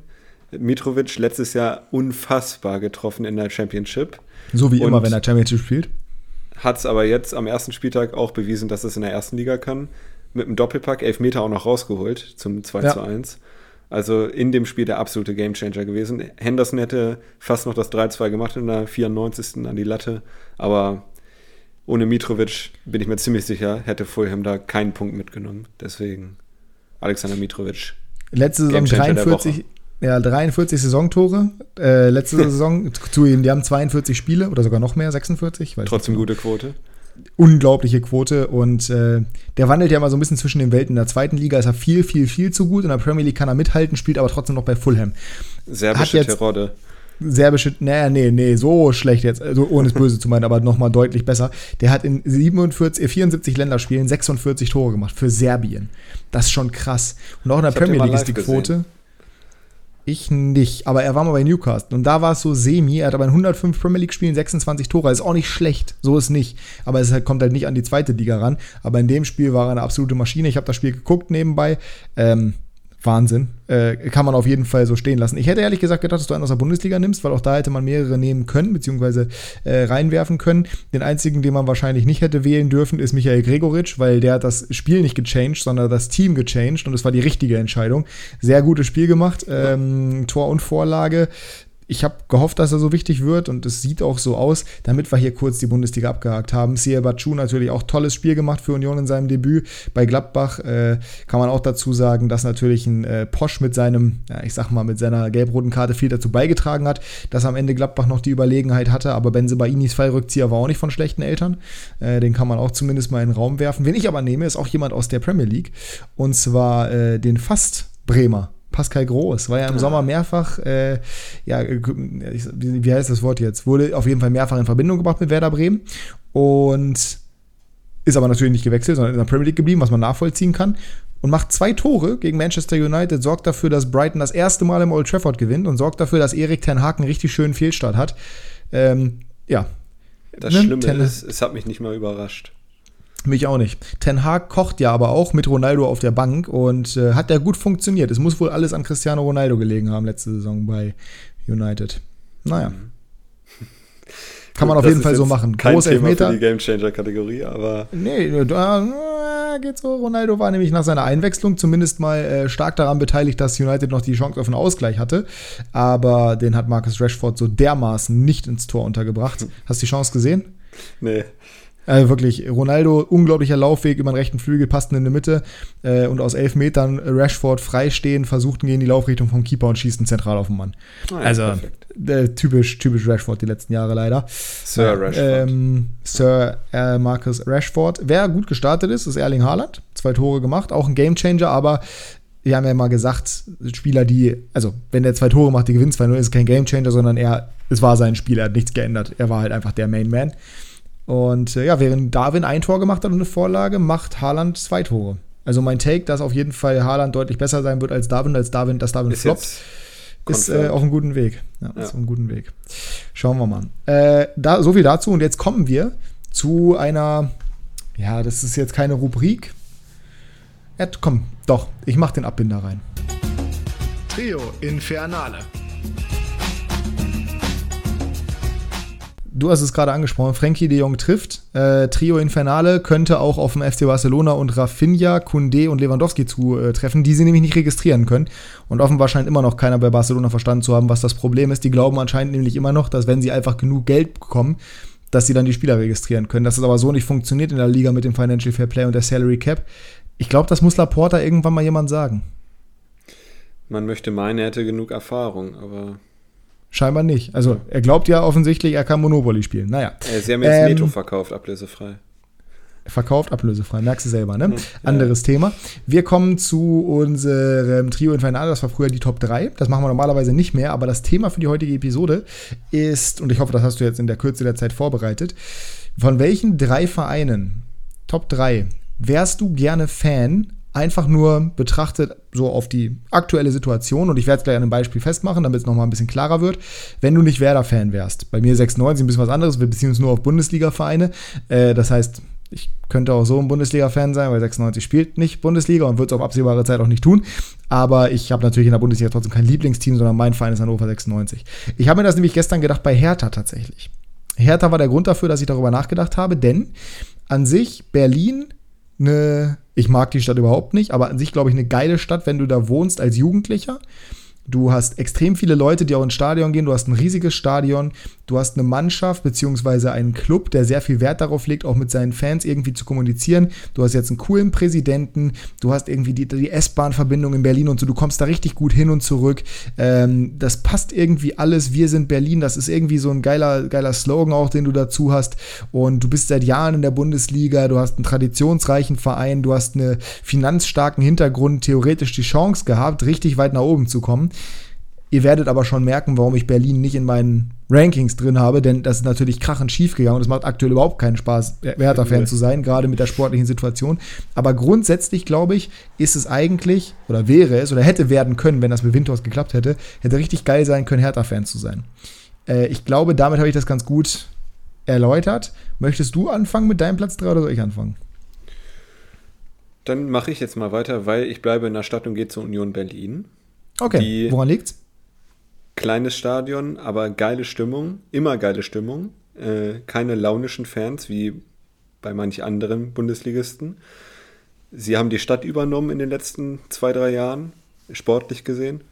Mitrovic letztes Jahr unfassbar getroffen in der Championship. So wie immer, wenn er Championship spielt. Hat es aber jetzt am ersten Spieltag auch bewiesen, dass es in der ersten Liga kann. Mit einem Doppelpack, elf Meter auch noch rausgeholt zum 2 ja. zu 1. Also in dem Spiel der absolute Gamechanger gewesen. Henderson hätte fast noch das 3-2 gemacht in der 94. an die Latte, aber ohne Mitrovic bin ich mir ziemlich sicher, hätte Fulham da keinen Punkt mitgenommen. Deswegen Alexander Mitrovic. Letzte Saison 43, ja, 43 Saisontore. Äh, letzte Saison zu ihm, die haben 42 Spiele oder sogar noch mehr, 46. Trotzdem gute Quote unglaubliche Quote und äh, der wandelt ja mal so ein bisschen zwischen den Welten. In der zweiten Liga ist er viel, viel, viel zu gut. In der Premier League kann er mithalten, spielt aber trotzdem noch bei Fulham. Serbische Terodde. Serbische, naja, nee, nee, so schlecht jetzt, also ohne es böse zu meinen, aber nochmal deutlich besser. Der hat in 47, 74 Länderspielen 46 Tore gemacht für Serbien. Das ist schon krass. Und auch in der Premier League ist die Quote. Gesehen. Ich nicht, aber er war mal bei Newcastle und da war es so semi. Er hat aber in 105 Premier League Spielen 26 Tore. Ist auch nicht schlecht, so ist nicht. Aber es kommt halt nicht an die zweite Liga ran. Aber in dem Spiel war er eine absolute Maschine. Ich habe das Spiel geguckt nebenbei. Ähm, Wahnsinn. Äh, kann man auf jeden Fall so stehen lassen. Ich hätte ehrlich gesagt gedacht, dass du einen aus der Bundesliga nimmst, weil auch da hätte man mehrere nehmen können, beziehungsweise äh, reinwerfen können. Den einzigen, den man wahrscheinlich nicht hätte wählen dürfen, ist Michael Gregoritsch, weil der hat das Spiel nicht gechanged, sondern das Team gechanged und es war die richtige Entscheidung. Sehr gutes Spiel gemacht. Ähm, Tor und Vorlage ich habe gehofft, dass er so wichtig wird und es sieht auch so aus, damit wir hier kurz die Bundesliga abgehakt haben. Sia Bachu natürlich auch tolles Spiel gemacht für Union in seinem Debüt. Bei Gladbach äh, kann man auch dazu sagen, dass natürlich ein äh, Posch mit seinem, ja, ich sag mal, mit seiner gelb-roten Karte viel dazu beigetragen hat, dass am Ende Gladbach noch die Überlegenheit hatte. Aber Benzebainis Fallrückzieher war auch nicht von schlechten Eltern. Äh, den kann man auch zumindest mal in den Raum werfen. Wen ich aber nehme, ist auch jemand aus der Premier League und zwar äh, den Fast Bremer. Pascal Groß, war ja im ah. Sommer mehrfach, äh, ja, wie heißt das Wort jetzt? Wurde auf jeden Fall mehrfach in Verbindung gebracht mit Werder Bremen und ist aber natürlich nicht gewechselt, sondern in der Premier League geblieben, was man nachvollziehen kann. Und macht zwei Tore gegen Manchester United, sorgt dafür, dass Brighton das erste Mal im Old Trafford gewinnt und sorgt dafür, dass Erik Ten Hag einen richtig schönen Fehlstart hat. Ähm, ja. Das ne? Schlimme ist, es hat mich nicht mal überrascht. Mich auch nicht. Ten Hag kocht ja aber auch mit Ronaldo auf der Bank und äh, hat ja gut funktioniert. Es muss wohl alles an Cristiano Ronaldo gelegen haben letzte Saison bei United. Naja. Mhm. Kann man auf jeden Fall so machen. Kein Groß Thema Elfmeter. für die Gamechanger-Kategorie, aber. Nee, da geht so. Ronaldo war nämlich nach seiner Einwechslung zumindest mal äh, stark daran beteiligt, dass United noch die Chance auf einen Ausgleich hatte. Aber den hat Marcus Rashford so dermaßen nicht ins Tor untergebracht. Hast du die Chance gesehen? Nee. Also wirklich, Ronaldo, unglaublicher Laufweg über den rechten Flügel, passt in die Mitte äh, und aus elf Metern Rashford freistehen, versucht gehen in die Laufrichtung vom Keeper und schießt ihn zentral auf den Mann. Oh ja, also äh, typisch, typisch Rashford die letzten Jahre leider. Sir Rashford. Ähm, Sir äh, Marcus Rashford. Wer gut gestartet ist, ist Erling Haaland. Zwei Tore gemacht, auch ein Gamechanger, aber wir haben ja mal gesagt, Spieler, die, also wenn der zwei Tore macht, die gewinnt 2-0, ist kein Gamechanger, sondern er, es war sein Spiel, er hat nichts geändert. Er war halt einfach der Main Man. Und äh, ja, während Darwin ein Tor gemacht hat und eine Vorlage, macht Haaland zwei Tore. Also mein Take, dass auf jeden Fall Haaland deutlich besser sein wird als Darwin, als Darwin, dass Darwin ist floppt, ist äh, auf einem guten Weg. Ja, ja. ist auf einem guten Weg. Schauen wir mal. Äh, da, so viel dazu. Und jetzt kommen wir zu einer, ja, das ist jetzt keine Rubrik. Ed, komm, doch, ich mach den Abbinder rein. Trio Infernale. Du hast es gerade angesprochen, Frankie de Jong trifft. Äh, Trio Infernale könnte auch auf dem FC Barcelona und Rafinha, Kunde und Lewandowski zutreffen, die sie nämlich nicht registrieren können. Und offenbar scheint immer noch keiner bei Barcelona verstanden zu haben, was das Problem ist. Die glauben anscheinend nämlich immer noch, dass wenn sie einfach genug Geld bekommen, dass sie dann die Spieler registrieren können. Dass es aber so nicht funktioniert in der Liga mit dem Financial Fair Play und der Salary Cap. Ich glaube, das muss Laporta irgendwann mal jemand sagen. Man möchte meinen, er hätte genug Erfahrung, aber Scheinbar nicht. Also er glaubt ja offensichtlich, er kann Monopoly spielen. Naja. Sie haben jetzt ähm, Neto verkauft, ablösefrei. Verkauft, ablösefrei. Merkst du selber, ne? Ja. Anderes Thema. Wir kommen zu unserem Trio Infernal. Das war früher die Top 3. Das machen wir normalerweise nicht mehr. Aber das Thema für die heutige Episode ist, und ich hoffe, das hast du jetzt in der Kürze der Zeit vorbereitet, von welchen drei Vereinen, Top 3, wärst du gerne Fan einfach nur betrachtet, so auf die aktuelle Situation, und ich werde es gleich an einem Beispiel festmachen, damit es nochmal ein bisschen klarer wird, wenn du nicht Werder-Fan wärst. Bei mir 96 ein bisschen was anderes, wir beziehen uns nur auf Bundesliga-Vereine. Äh, das heißt, ich könnte auch so ein Bundesliga-Fan sein, weil 96 spielt nicht Bundesliga und wird es auf absehbare Zeit auch nicht tun. Aber ich habe natürlich in der Bundesliga trotzdem kein Lieblingsteam, sondern mein Verein ist Hannover 96. Ich habe mir das nämlich gestern gedacht bei Hertha tatsächlich. Hertha war der Grund dafür, dass ich darüber nachgedacht habe, denn an sich Berlin eine, ich mag die Stadt überhaupt nicht, aber an sich glaube ich eine geile Stadt, wenn du da wohnst als Jugendlicher. Du hast extrem viele Leute, die auch ins Stadion gehen. Du hast ein riesiges Stadion. Du hast eine Mannschaft beziehungsweise einen Club, der sehr viel Wert darauf legt, auch mit seinen Fans irgendwie zu kommunizieren. Du hast jetzt einen coolen Präsidenten. Du hast irgendwie die, die S-Bahn-Verbindung in Berlin und so. Du kommst da richtig gut hin und zurück. Ähm, das passt irgendwie alles. Wir sind Berlin. Das ist irgendwie so ein geiler, geiler Slogan auch, den du dazu hast. Und du bist seit Jahren in der Bundesliga. Du hast einen traditionsreichen Verein. Du hast einen finanzstarken Hintergrund. Theoretisch die Chance gehabt, richtig weit nach oben zu kommen. Ihr werdet aber schon merken, warum ich Berlin nicht in meinen Rankings drin habe, denn das ist natürlich krachend schief gegangen und es macht aktuell überhaupt keinen Spaß, Werder-Fan zu sein, gerade mit der sportlichen Situation. Aber grundsätzlich, glaube ich, ist es eigentlich, oder wäre es, oder hätte werden können, wenn das mit Windhorst geklappt hätte, hätte richtig geil sein können, Hertha-Fan zu sein. Äh, ich glaube, damit habe ich das ganz gut erläutert. Möchtest du anfangen mit deinem Platz 3 oder soll ich anfangen? Dann mache ich jetzt mal weiter, weil ich bleibe in der Stadt und gehe zur Union Berlin. Okay, woran liegt's? Kleines Stadion, aber geile Stimmung, immer geile Stimmung. Äh, keine launischen Fans wie bei manch anderen Bundesligisten. Sie haben die Stadt übernommen in den letzten zwei, drei Jahren, sportlich gesehen.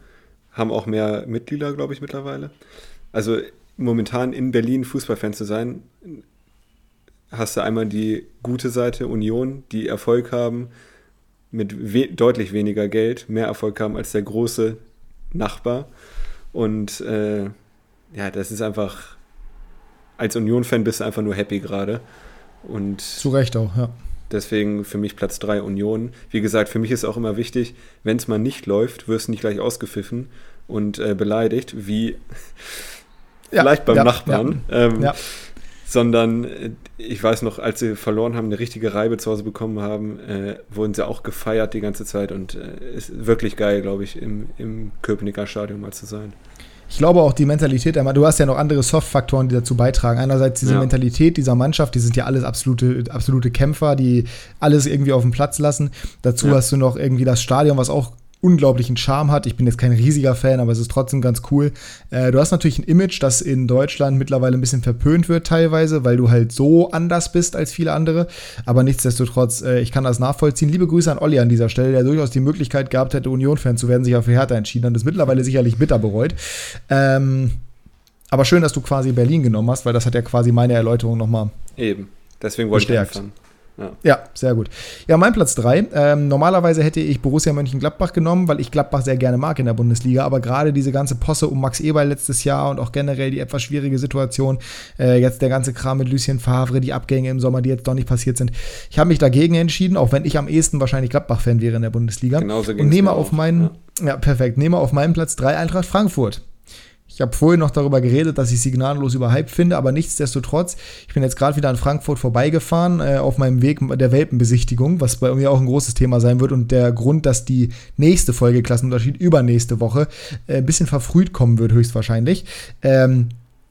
Haben auch mehr Mitglieder, glaube ich, mittlerweile. Also momentan in Berlin Fußballfan zu sein, hast du einmal die gute Seite Union, die Erfolg haben mit we deutlich weniger Geld, mehr Erfolg haben als der große Nachbar. Und äh, ja, das ist einfach, als Union-Fan bist du einfach nur happy gerade. Und Zu Recht auch, ja. Deswegen für mich Platz 3 Union. Wie gesagt, für mich ist auch immer wichtig, wenn es mal nicht läuft, wirst du nicht gleich ausgepfiffen und äh, beleidigt, wie ja, vielleicht beim ja, Nachbarn. Ja, ähm, ja. Sondern äh, ich weiß noch, als sie verloren haben, eine richtige Reibe zu Hause bekommen haben, äh, wurden sie auch gefeiert die ganze Zeit und äh, ist wirklich geil, glaube ich, im, im Köpenicker Stadion mal zu sein. Ich glaube auch die Mentalität, du hast ja noch andere Soft-Faktoren, die dazu beitragen. Einerseits diese ja. Mentalität dieser Mannschaft, die sind ja alles absolute, absolute Kämpfer, die alles irgendwie auf den Platz lassen. Dazu ja. hast du noch irgendwie das Stadion, was auch unglaublichen Charme hat. Ich bin jetzt kein riesiger Fan, aber es ist trotzdem ganz cool. Äh, du hast natürlich ein Image, das in Deutschland mittlerweile ein bisschen verpönt wird teilweise, weil du halt so anders bist als viele andere. Aber nichtsdestotrotz, äh, ich kann das nachvollziehen. Liebe Grüße an Olli an dieser Stelle, der durchaus die Möglichkeit gehabt hätte, Union-Fan zu werden, sich für Hertha entschieden und das mittlerweile sicherlich bitter bereut. Ähm, aber schön, dass du quasi Berlin genommen hast, weil das hat ja quasi meine Erläuterung nochmal Eben. Deswegen wollte bestärkt. ich anfangen. Ja. ja, sehr gut. Ja, mein Platz 3. Ähm, normalerweise hätte ich Borussia Mönchengladbach genommen, weil ich Gladbach sehr gerne mag in der Bundesliga. Aber gerade diese ganze Posse um Max Eberl letztes Jahr und auch generell die etwas schwierige Situation, äh, jetzt der ganze Kram mit Lucien Favre, die Abgänge im Sommer, die jetzt doch nicht passiert sind. Ich habe mich dagegen entschieden, auch wenn ich am ehesten wahrscheinlich Gladbach-Fan wäre in der Bundesliga. Genauso und nehme auf meinen, ja. ja, perfekt, nehme auf meinen Platz 3 Eintracht Frankfurt. Ich habe vorhin noch darüber geredet, dass ich sie gnadenlos überhyped finde, aber nichtsdestotrotz, ich bin jetzt gerade wieder an Frankfurt vorbeigefahren, äh, auf meinem Weg der Welpenbesichtigung, was bei mir auch ein großes Thema sein wird und der Grund, dass die nächste Folge Klassenunterschied übernächste Woche äh, ein bisschen verfrüht kommen wird, höchstwahrscheinlich. Ähm,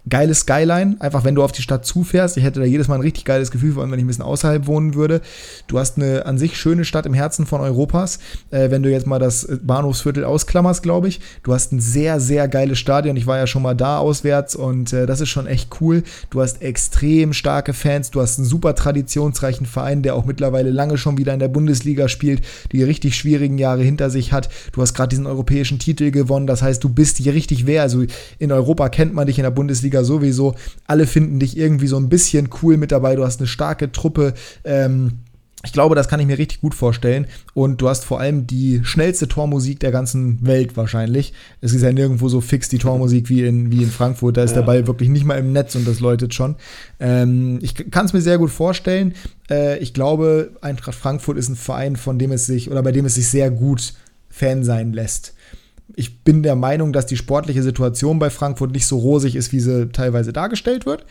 geile Skyline, einfach wenn du auf die Stadt zufährst. Ich hätte da jedes Mal ein richtig geiles Gefühl, vor allem wenn ich ein bisschen außerhalb wohnen würde. Du hast eine an sich schöne Stadt im Herzen von Europas. Äh, wenn du jetzt mal das Bahnhofsviertel ausklammerst, glaube ich. Du hast ein sehr, sehr geiles Stadion. Ich war ja schon mal da auswärts und äh, das ist schon echt cool. Du hast extrem starke Fans. Du hast einen super traditionsreichen Verein, der auch mittlerweile lange schon wieder in der Bundesliga spielt, die richtig schwierigen Jahre hinter sich hat. Du hast gerade diesen europäischen Titel gewonnen. Das heißt, du bist hier richtig wer. Also in Europa kennt man dich in der Bundesliga Bundesliga sowieso. Alle finden dich irgendwie so ein bisschen cool mit dabei. Du hast eine starke Truppe. Ähm, ich glaube, das kann ich mir richtig gut vorstellen. Und du hast vor allem die schnellste Tormusik der ganzen Welt wahrscheinlich. Es ist ja nirgendwo so fix die Tormusik wie in, wie in Frankfurt. Da ist ja. der Ball wirklich nicht mal im Netz und das läutet schon. Ähm, ich kann es mir sehr gut vorstellen. Äh, ich glaube, Eintracht Frankfurt ist ein Verein, von dem es sich oder bei dem es sich sehr gut Fan sein lässt. Ich bin der Meinung, dass die sportliche Situation bei Frankfurt nicht so rosig ist, wie sie teilweise dargestellt wird.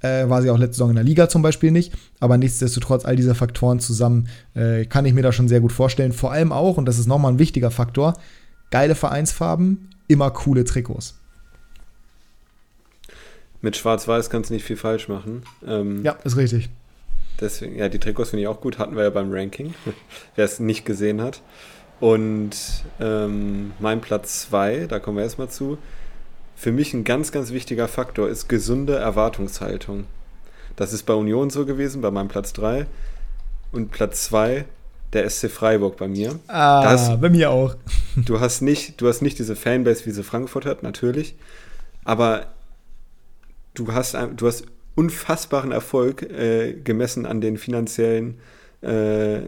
Äh, war sie auch letzte Saison in der Liga zum Beispiel nicht. Aber nichtsdestotrotz, all diese Faktoren zusammen äh, kann ich mir da schon sehr gut vorstellen. Vor allem auch, und das ist nochmal ein wichtiger Faktor, geile Vereinsfarben, immer coole Trikots. Mit Schwarz-Weiß kannst du nicht viel falsch machen. Ähm, ja, ist richtig. Deswegen, ja, die Trikots finde ich auch gut, hatten wir ja beim Ranking, wer es nicht gesehen hat. Und ähm, mein Platz 2, da kommen wir erstmal zu, für mich ein ganz, ganz wichtiger Faktor ist gesunde Erwartungshaltung. Das ist bei Union so gewesen, bei meinem Platz 3. Und Platz 2, der SC Freiburg bei mir. Ah, das, bei mir auch. Du hast, nicht, du hast nicht diese Fanbase, wie sie Frankfurt hat, natürlich. Aber du hast, du hast unfassbaren Erfolg äh, gemessen an den finanziellen äh,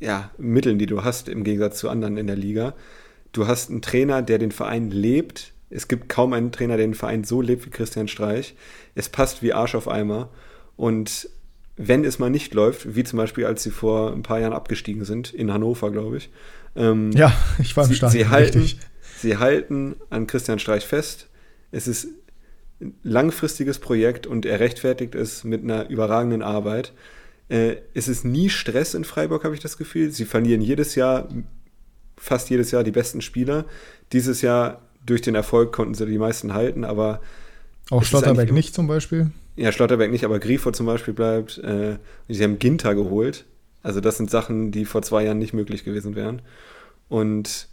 ja, Mitteln, die du hast, im Gegensatz zu anderen in der Liga. Du hast einen Trainer, der den Verein lebt. Es gibt kaum einen Trainer, der den Verein so lebt wie Christian Streich. Es passt wie Arsch auf Eimer. Und wenn es mal nicht läuft, wie zum Beispiel, als sie vor ein paar Jahren abgestiegen sind, in Hannover, glaube ich. Ähm, ja, ich war im Stadion. Sie, halten, sie halten an Christian Streich fest. Es ist langfristiges Projekt und er rechtfertigt es mit einer überragenden Arbeit. Äh, es ist nie Stress in Freiburg, habe ich das Gefühl. Sie verlieren jedes Jahr, fast jedes Jahr die besten Spieler. Dieses Jahr durch den Erfolg konnten sie die meisten halten, aber. Auch Schlotterbeck nicht zum Beispiel? Ja, Schlotterbeck nicht, aber Grifo zum Beispiel bleibt. Äh, sie haben Ginter geholt. Also, das sind Sachen, die vor zwei Jahren nicht möglich gewesen wären. Und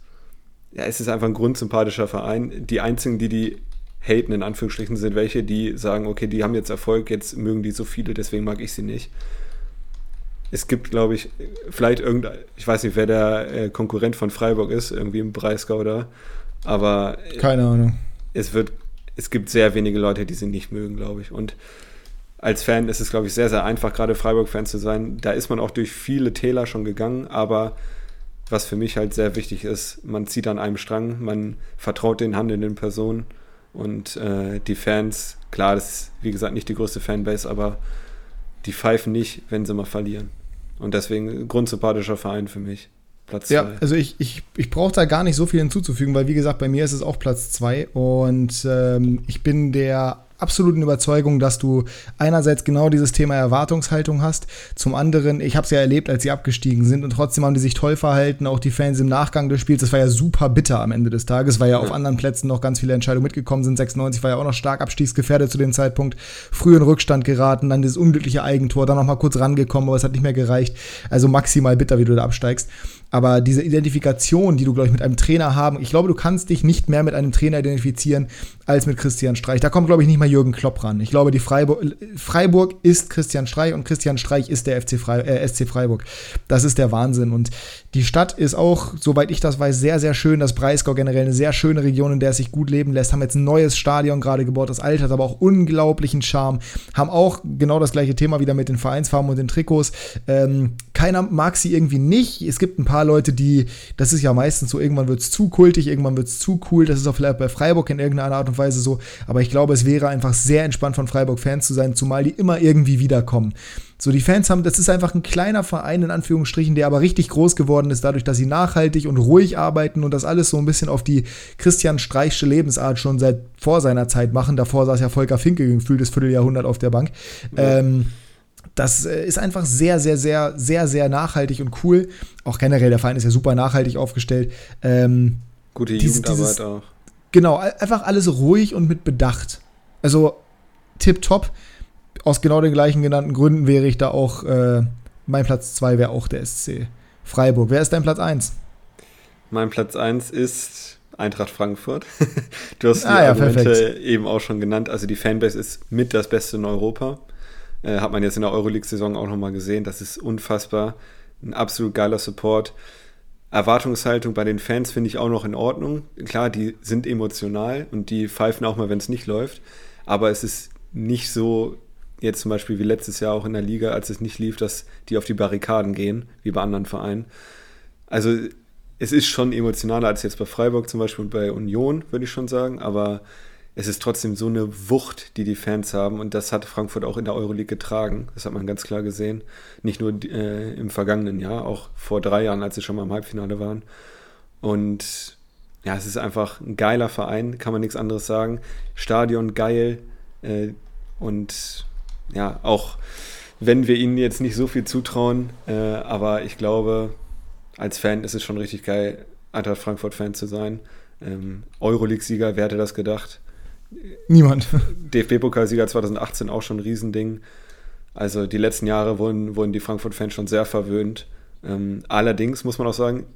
ja, es ist einfach ein grundsympathischer Verein. Die einzigen, die die haten, in Anführungsstrichen, sind welche, die sagen, okay, die haben jetzt Erfolg, jetzt mögen die so viele, deswegen mag ich sie nicht. Es gibt, glaube ich, vielleicht irgendein, ich weiß nicht, wer der äh, Konkurrent von Freiburg ist, irgendwie im Breisgau da, aber keine Ahnung. Es wird, es gibt sehr wenige Leute, die sie nicht mögen, glaube ich. Und als Fan ist es, glaube ich, sehr, sehr einfach, gerade Freiburg-Fan zu sein. Da ist man auch durch viele Täler schon gegangen, aber was für mich halt sehr wichtig ist, man zieht an einem Strang, man vertraut den handelnden Personen und äh, die Fans, klar, das ist wie gesagt nicht die größte Fanbase, aber die pfeifen nicht, wenn sie mal verlieren. Und deswegen grundsympathischer Verein für mich. Platz 2. Ja, also ich, ich, ich brauche da gar nicht so viel hinzuzufügen, weil wie gesagt, bei mir ist es auch Platz 2 und ähm, ich bin der absoluten Überzeugung, dass du einerseits genau dieses Thema Erwartungshaltung hast, zum anderen, ich habe es ja erlebt, als sie abgestiegen sind und trotzdem haben die sich toll verhalten, auch die Fans im Nachgang des Spiels, das war ja super bitter am Ende des Tages, weil ja, ja. auf anderen Plätzen noch ganz viele Entscheidungen mitgekommen sind, 96 war ja auch noch stark abstiegsgefährdet zu dem Zeitpunkt, früh in Rückstand geraten, dann dieses unglückliche Eigentor, dann noch mal kurz rangekommen, aber es hat nicht mehr gereicht, also maximal bitter, wie du da absteigst aber diese Identifikation, die du, glaube ich, mit einem Trainer haben, ich glaube, du kannst dich nicht mehr mit einem Trainer identifizieren als mit Christian Streich. Da kommt, glaube ich, nicht mal Jürgen Klopp ran. Ich glaube, die Freiburg, Freiburg ist Christian Streich und Christian Streich ist der FC Frei, äh, SC Freiburg. Das ist der Wahnsinn. Und die Stadt ist auch, soweit ich das weiß, sehr, sehr schön. Das Breisgau generell eine sehr schöne Region, in der es sich gut leben lässt. Haben jetzt ein neues Stadion gerade gebaut. Das alte hat aber auch unglaublichen Charme. Haben auch genau das gleiche Thema wieder mit den Vereinsfarben und den Trikots. Ähm, keiner mag sie irgendwie nicht. Es gibt ein paar Leute, die, das ist ja meistens so, irgendwann wird es zu kultig, irgendwann wird es zu cool. Das ist auch vielleicht bei Freiburg in irgendeiner Art und Weise so. Aber ich glaube, es wäre einfach sehr entspannt von Freiburg Fans zu sein, zumal die immer irgendwie wiederkommen. So, die Fans haben, das ist einfach ein kleiner Verein, in Anführungsstrichen, der aber richtig groß geworden ist, dadurch, dass sie nachhaltig und ruhig arbeiten und das alles so ein bisschen auf die Christian Streichsche Lebensart schon seit vor seiner Zeit machen. Davor saß ja Volker Finke gefühltes Vierteljahrhundert auf der Bank. Ja. Ähm, das äh, ist einfach sehr, sehr, sehr, sehr, sehr nachhaltig und cool. Auch generell, der Verein ist ja super nachhaltig aufgestellt. Ähm, Gute Jugendarbeit dieses, auch. Genau, einfach alles ruhig und mit Bedacht. Also tipptopp. Aus genau den gleichen genannten Gründen wäre ich da auch, äh, mein Platz 2 wäre auch der SC Freiburg. Wer ist dein Platz 1? Mein Platz 1 ist Eintracht Frankfurt. du hast die ah, ja, Argumente perfekt. eben auch schon genannt. Also die Fanbase ist mit das Beste in Europa. Äh, hat man jetzt in der Euroleague-Saison auch nochmal gesehen. Das ist unfassbar. Ein absolut geiler Support. Erwartungshaltung bei den Fans finde ich auch noch in Ordnung. Klar, die sind emotional und die pfeifen auch mal, wenn es nicht läuft. Aber es ist nicht so, jetzt zum Beispiel wie letztes Jahr auch in der Liga, als es nicht lief, dass die auf die Barrikaden gehen, wie bei anderen Vereinen. Also es ist schon emotionaler als jetzt bei Freiburg zum Beispiel und bei Union, würde ich schon sagen. Aber es ist trotzdem so eine Wucht, die die Fans haben und das hat Frankfurt auch in der Euroleague getragen. Das hat man ganz klar gesehen. Nicht nur äh, im vergangenen Jahr, auch vor drei Jahren, als sie schon mal im Halbfinale waren. Und ja, es ist einfach ein geiler Verein, kann man nichts anderes sagen. Stadion geil äh, und ja, auch wenn wir ihnen jetzt nicht so viel zutrauen, äh, aber ich glaube, als Fan ist es schon richtig geil, Eintracht Frankfurt-Fan zu sein. Ähm, Euroleague-Sieger, wer hätte das gedacht? Niemand. DFB-Pokalsieger 2018 auch schon ein Riesending. Also die letzten Jahre wurden, wurden die Frankfurt-Fans schon sehr verwöhnt. Ähm, allerdings muss man auch sagen,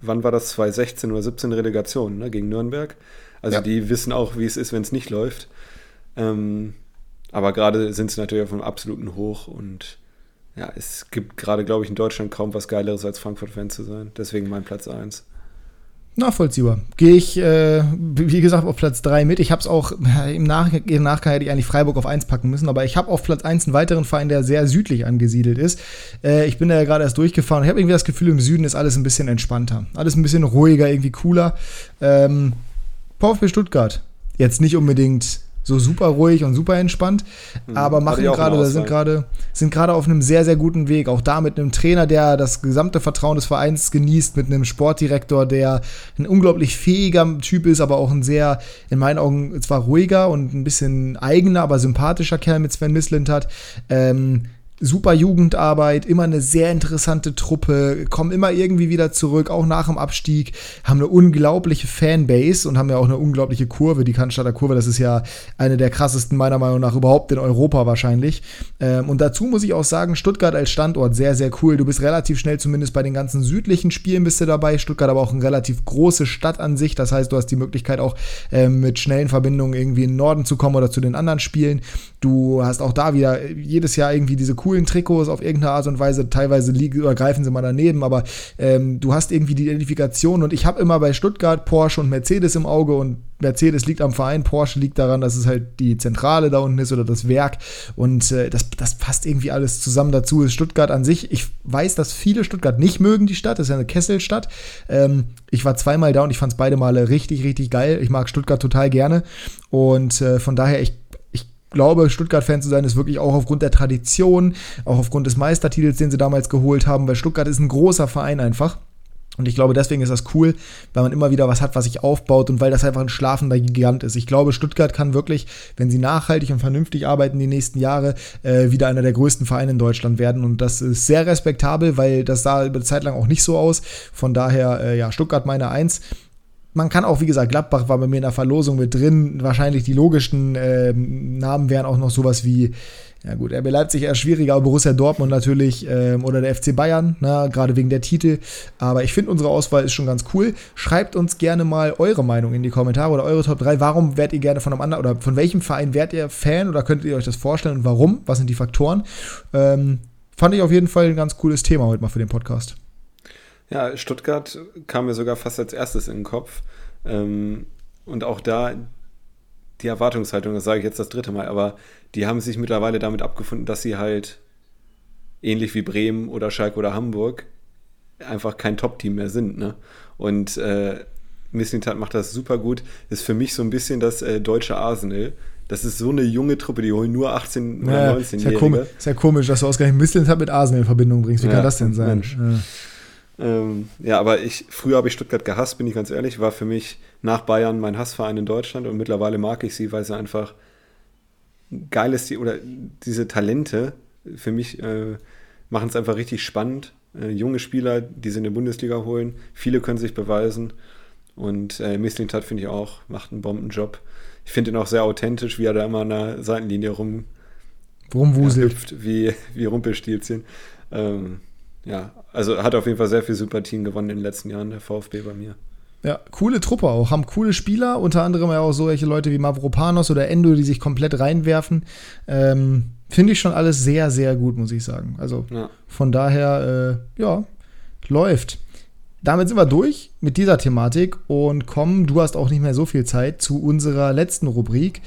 wann war das? 2016 oder 17 Relegation ne, gegen Nürnberg. Also ja. die wissen auch, wie es ist, wenn es nicht läuft. Ähm, aber gerade sind sie natürlich auf einem absoluten Hoch und ja, es gibt gerade, glaube ich, in Deutschland kaum was Geileres als Frankfurt-Fan zu sein. Deswegen mein Platz 1. Nachvollziehbar. Gehe ich, äh, wie gesagt, auf Platz 3 mit. Ich habe es auch, im, Nach Nachgang hätte ich eigentlich Freiburg auf 1 packen müssen, aber ich habe auf Platz 1 einen weiteren Verein, der sehr südlich angesiedelt ist. Äh, ich bin da ja gerade erst durchgefahren. Ich habe irgendwie das Gefühl, im Süden ist alles ein bisschen entspannter. Alles ein bisschen ruhiger, irgendwie cooler. Ähm, VfB Stuttgart. Jetzt nicht unbedingt so super ruhig und super entspannt, mhm. aber machen gerade, sind gerade, sind gerade auf einem sehr, sehr guten Weg. Auch da mit einem Trainer, der das gesamte Vertrauen des Vereins genießt, mit einem Sportdirektor, der ein unglaublich fähiger Typ ist, aber auch ein sehr, in meinen Augen, zwar ruhiger und ein bisschen eigener, aber sympathischer Kerl mit Sven Mislint hat. Ähm, super Jugendarbeit, immer eine sehr interessante Truppe, kommen immer irgendwie wieder zurück, auch nach dem Abstieg, haben eine unglaubliche Fanbase und haben ja auch eine unglaubliche Kurve, die Cannstatter Kurve, das ist ja eine der krassesten meiner Meinung nach überhaupt in Europa wahrscheinlich. Ähm, und dazu muss ich auch sagen, Stuttgart als Standort sehr, sehr cool. Du bist relativ schnell, zumindest bei den ganzen südlichen Spielen bist du dabei. Stuttgart aber auch eine relativ große Stadt an sich, das heißt, du hast die Möglichkeit auch ähm, mit schnellen Verbindungen irgendwie in den Norden zu kommen oder zu den anderen Spielen. Du hast auch da wieder jedes Jahr irgendwie diese coole coolen Trikots auf irgendeine Art und Weise. Teilweise liegen oder greifen sie mal daneben, aber ähm, du hast irgendwie die Identifikation und ich habe immer bei Stuttgart Porsche und Mercedes im Auge und Mercedes liegt am Verein, Porsche liegt daran, dass es halt die Zentrale da unten ist oder das Werk und äh, das, das passt irgendwie alles zusammen dazu. Ist Stuttgart an sich, ich weiß, dass viele Stuttgart nicht mögen, die Stadt, das ist ja eine Kesselstadt. Ähm, ich war zweimal da und ich fand es beide Male richtig, richtig geil. Ich mag Stuttgart total gerne und äh, von daher, ich glaube, Stuttgart-Fan zu sein, ist wirklich auch aufgrund der Tradition, auch aufgrund des Meistertitels, den sie damals geholt haben, weil Stuttgart ist ein großer Verein einfach. Und ich glaube, deswegen ist das cool, weil man immer wieder was hat, was sich aufbaut und weil das einfach ein schlafender Gigant ist. Ich glaube, Stuttgart kann wirklich, wenn sie nachhaltig und vernünftig arbeiten die nächsten Jahre, äh, wieder einer der größten Vereine in Deutschland werden. Und das ist sehr respektabel, weil das sah über eine Zeit lang auch nicht so aus. Von daher, äh, ja, Stuttgart meine Eins man kann auch, wie gesagt, Gladbach war bei mir in der Verlosung mit drin. Wahrscheinlich die logischen äh, Namen wären auch noch sowas wie, ja gut, RB Leipzig eher schwieriger, aber Borussia Dortmund natürlich ähm, oder der FC Bayern, ne, gerade wegen der Titel. Aber ich finde, unsere Auswahl ist schon ganz cool. Schreibt uns gerne mal eure Meinung in die Kommentare oder eure Top 3. Warum werdet ihr gerne von einem anderen oder von welchem Verein werdet ihr Fan oder könntet ihr euch das vorstellen und warum? Was sind die Faktoren? Ähm, fand ich auf jeden Fall ein ganz cooles Thema heute mal für den Podcast. Ja, Stuttgart kam mir sogar fast als erstes in den Kopf. Ähm, und auch da die Erwartungshaltung, das sage ich jetzt das dritte Mal, aber die haben sich mittlerweile damit abgefunden, dass sie halt ähnlich wie Bremen oder Schalke oder Hamburg einfach kein Top-Team mehr sind. Ne? Und äh, Misslintat macht das super gut. Ist für mich so ein bisschen das äh, deutsche Arsenal. Das ist so eine junge Truppe, die holen nur 18 oder 19 Jahre. Ist, ja ist ja komisch, dass du ausgerechnet Misslintat mit Arsenal in Verbindung bringst. Wie ja, kann das denn sein? Mensch. Ja. Ähm, ja, aber ich, früher habe ich Stuttgart gehasst, bin ich ganz ehrlich, war für mich nach Bayern mein Hassverein in Deutschland und mittlerweile mag ich sie, weil sie einfach geil ist, oder diese Talente für mich äh, machen es einfach richtig spannend. Äh, junge Spieler, die sie in der Bundesliga holen, viele können sich beweisen und äh, Mislintat finde ich auch, macht einen Bombenjob. Ich finde ihn auch sehr authentisch, wie er da immer an der Seitenlinie rum rumwuselt. Ja, hüpft, wie, wie Rumpelstilzchen. Ähm, ja, also hat auf jeden Fall sehr viel Sympathien gewonnen in den letzten Jahren, der VfB bei mir. Ja, coole Truppe auch. Haben coole Spieler, unter anderem ja auch solche Leute wie Mavropanos oder Endo, die sich komplett reinwerfen. Ähm, Finde ich schon alles sehr, sehr gut, muss ich sagen. Also ja. von daher, äh, ja, läuft. Damit sind wir durch mit dieser Thematik und kommen, du hast auch nicht mehr so viel Zeit, zu unserer letzten Rubrik.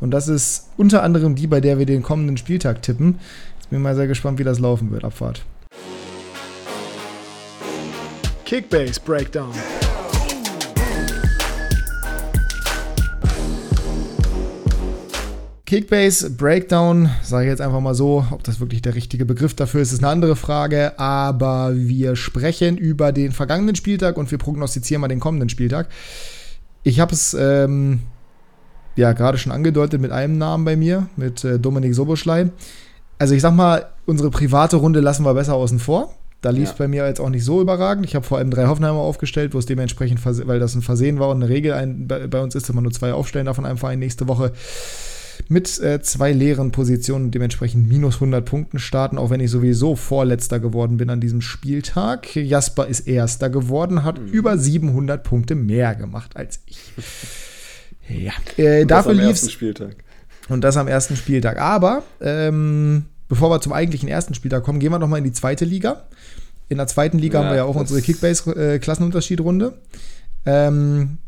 Und das ist unter anderem die, bei der wir den kommenden Spieltag tippen. Jetzt bin ich mal sehr gespannt, wie das laufen wird. Abfahrt. Kickbase Breakdown. Kickbase Breakdown, sage ich jetzt einfach mal so, ob das wirklich der richtige Begriff dafür ist, ist eine andere Frage, aber wir sprechen über den vergangenen Spieltag und wir prognostizieren mal den kommenden Spieltag. Ich habe es ähm, ja gerade schon angedeutet mit einem Namen bei mir, mit äh, Dominik Soboschlei. Also ich sag mal, unsere private Runde lassen wir besser außen vor. Da lief es ja. bei mir jetzt auch nicht so überragend. Ich habe vor allem drei Hoffenheimer aufgestellt, wo es dementsprechend, weil das ein Versehen war und eine Regel ein, bei, bei, uns ist, dass man nur zwei aufstellen darf von einem Verein nächste Woche. Mit äh, zwei leeren Positionen dementsprechend minus 100 Punkten starten, auch wenn ich sowieso Vorletzter geworden bin an diesem Spieltag. Jasper ist Erster geworden, hat mhm. über 700 Punkte mehr gemacht als ich. ja, äh, dafür lief es. Und das am ersten Spieltag. Aber ähm, bevor wir zum eigentlichen ersten Spieltag kommen, gehen wir nochmal in die zweite Liga. In der zweiten Liga ja, haben wir ja auch unsere Kickbase-Klassenunterschiedsrunde. Äh, ähm,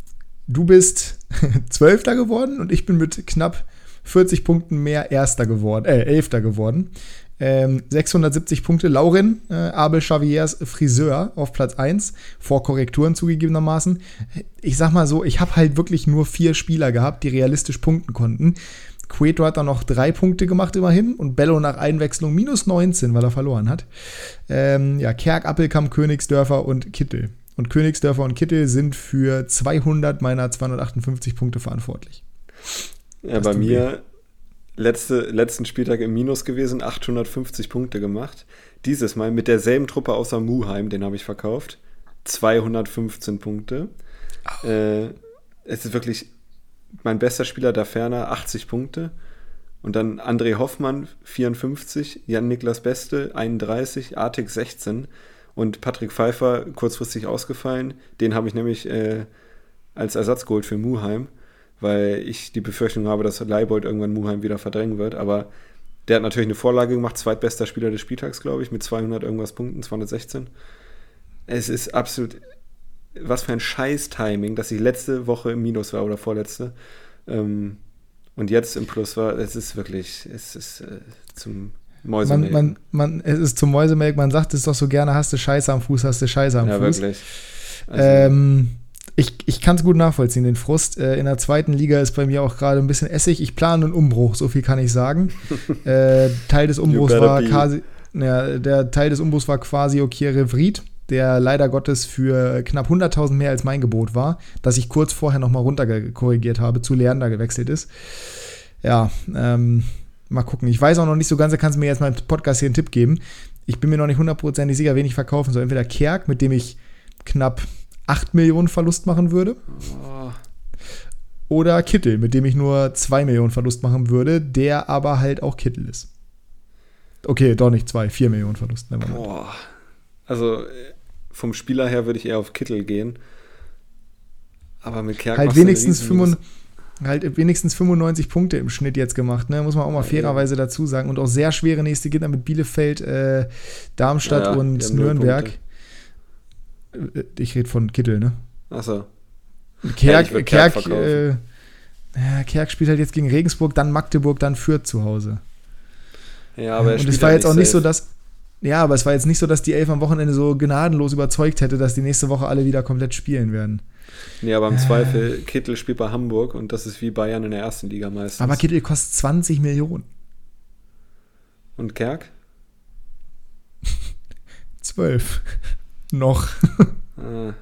du bist Zwölfter geworden und ich bin mit knapp 40 Punkten mehr Erster geworden, äh, Elfter geworden. Ähm, 670 Punkte. Laurin, äh, Abel Xaviers Friseur auf Platz 1, vor Korrekturen zugegebenermaßen. Ich sag mal so, ich habe halt wirklich nur vier Spieler gehabt, die realistisch punkten konnten. Queto hat dann noch drei Punkte gemacht immerhin und Bello nach Einwechslung minus 19, weil er verloren hat. Ähm, ja, Kerk, Appelkamp, Königsdörfer und Kittel. Und Königsdörfer und Kittel sind für 200 meiner 258 Punkte verantwortlich. Ja, bei mir letzte, letzten Spieltag im Minus gewesen, 850 Punkte gemacht. Dieses Mal mit derselben Truppe außer Muheim, den habe ich verkauft. 215 Punkte. Äh, es ist wirklich mein bester Spieler da ferner 80 Punkte. Und dann André Hoffmann 54, Jan-Niklas Beste 31, Artik 16 und Patrick Pfeiffer kurzfristig ausgefallen. Den habe ich nämlich äh, als Ersatz geholt für Muheim, weil ich die Befürchtung habe, dass Leibold irgendwann Muheim wieder verdrängen wird. Aber der hat natürlich eine Vorlage gemacht, zweitbester Spieler des Spieltags, glaube ich, mit 200 irgendwas Punkten, 216. Es ist absolut was für ein Scheiß-Timing, dass ich letzte Woche im Minus war oder vorletzte. Ähm, und jetzt im Plus war, es ist wirklich, es ist äh, zum Mäusemelk. Man, man, man, es ist zum Mäusemelk, man sagt es doch so gerne, hast du Scheiße am Fuß, hast du Scheiße am ja, Fuß. Ja, wirklich. Also, ähm, ich, ich kann es gut nachvollziehen, den Frust. Äh, in der zweiten Liga ist bei mir auch gerade ein bisschen Essig. Ich plane einen Umbruch, so viel kann ich sagen. äh, Teil des Umbruchs war quasi, ja, der Teil des Umbruchs war quasi Okire Vrid der leider Gottes für knapp 100.000 mehr als mein Gebot war, dass ich kurz vorher nochmal runterkorrigiert habe, zu Leander gewechselt ist. Ja, ähm, mal gucken. Ich weiß auch noch nicht so ganz, da kannst du mir jetzt mal im Podcast hier einen Tipp geben. Ich bin mir noch nicht hundertprozentig sicher, wen ich verkaufen soll. Entweder Kerk, mit dem ich knapp 8 Millionen Verlust machen würde. Oder Kittel, mit dem ich nur 2 Millionen Verlust machen würde, der aber halt auch Kittel ist. Okay, doch nicht 2, 4 Millionen Verlust. Boah. Also vom Spieler her würde ich eher auf Kittel gehen. Aber mit Kerk halt wenigstens, 95, halt wenigstens 95 Punkte im Schnitt jetzt gemacht, ne? muss man auch mal ja, fairerweise ja. dazu sagen. Und auch sehr schwere nächste Gegner mit Bielefeld, äh, Darmstadt ja, und Nürnberg. Äh, ich rede von Kittel, ne? Achso. Kerk, Kerk, Kerk, äh, Kerk spielt halt jetzt gegen Regensburg, dann Magdeburg, dann Fürth zu Hause. Ja, aber Und es war jetzt auch nicht so, dass ja, aber es war jetzt nicht so, dass die Elf am Wochenende so gnadenlos überzeugt hätte, dass die nächste Woche alle wieder komplett spielen werden. Nee, aber im äh. Zweifel, Kittel spielt bei Hamburg und das ist wie Bayern in der ersten Liga meistens. Aber Kittel kostet 20 Millionen. Und Kerk? 12. Noch. ah.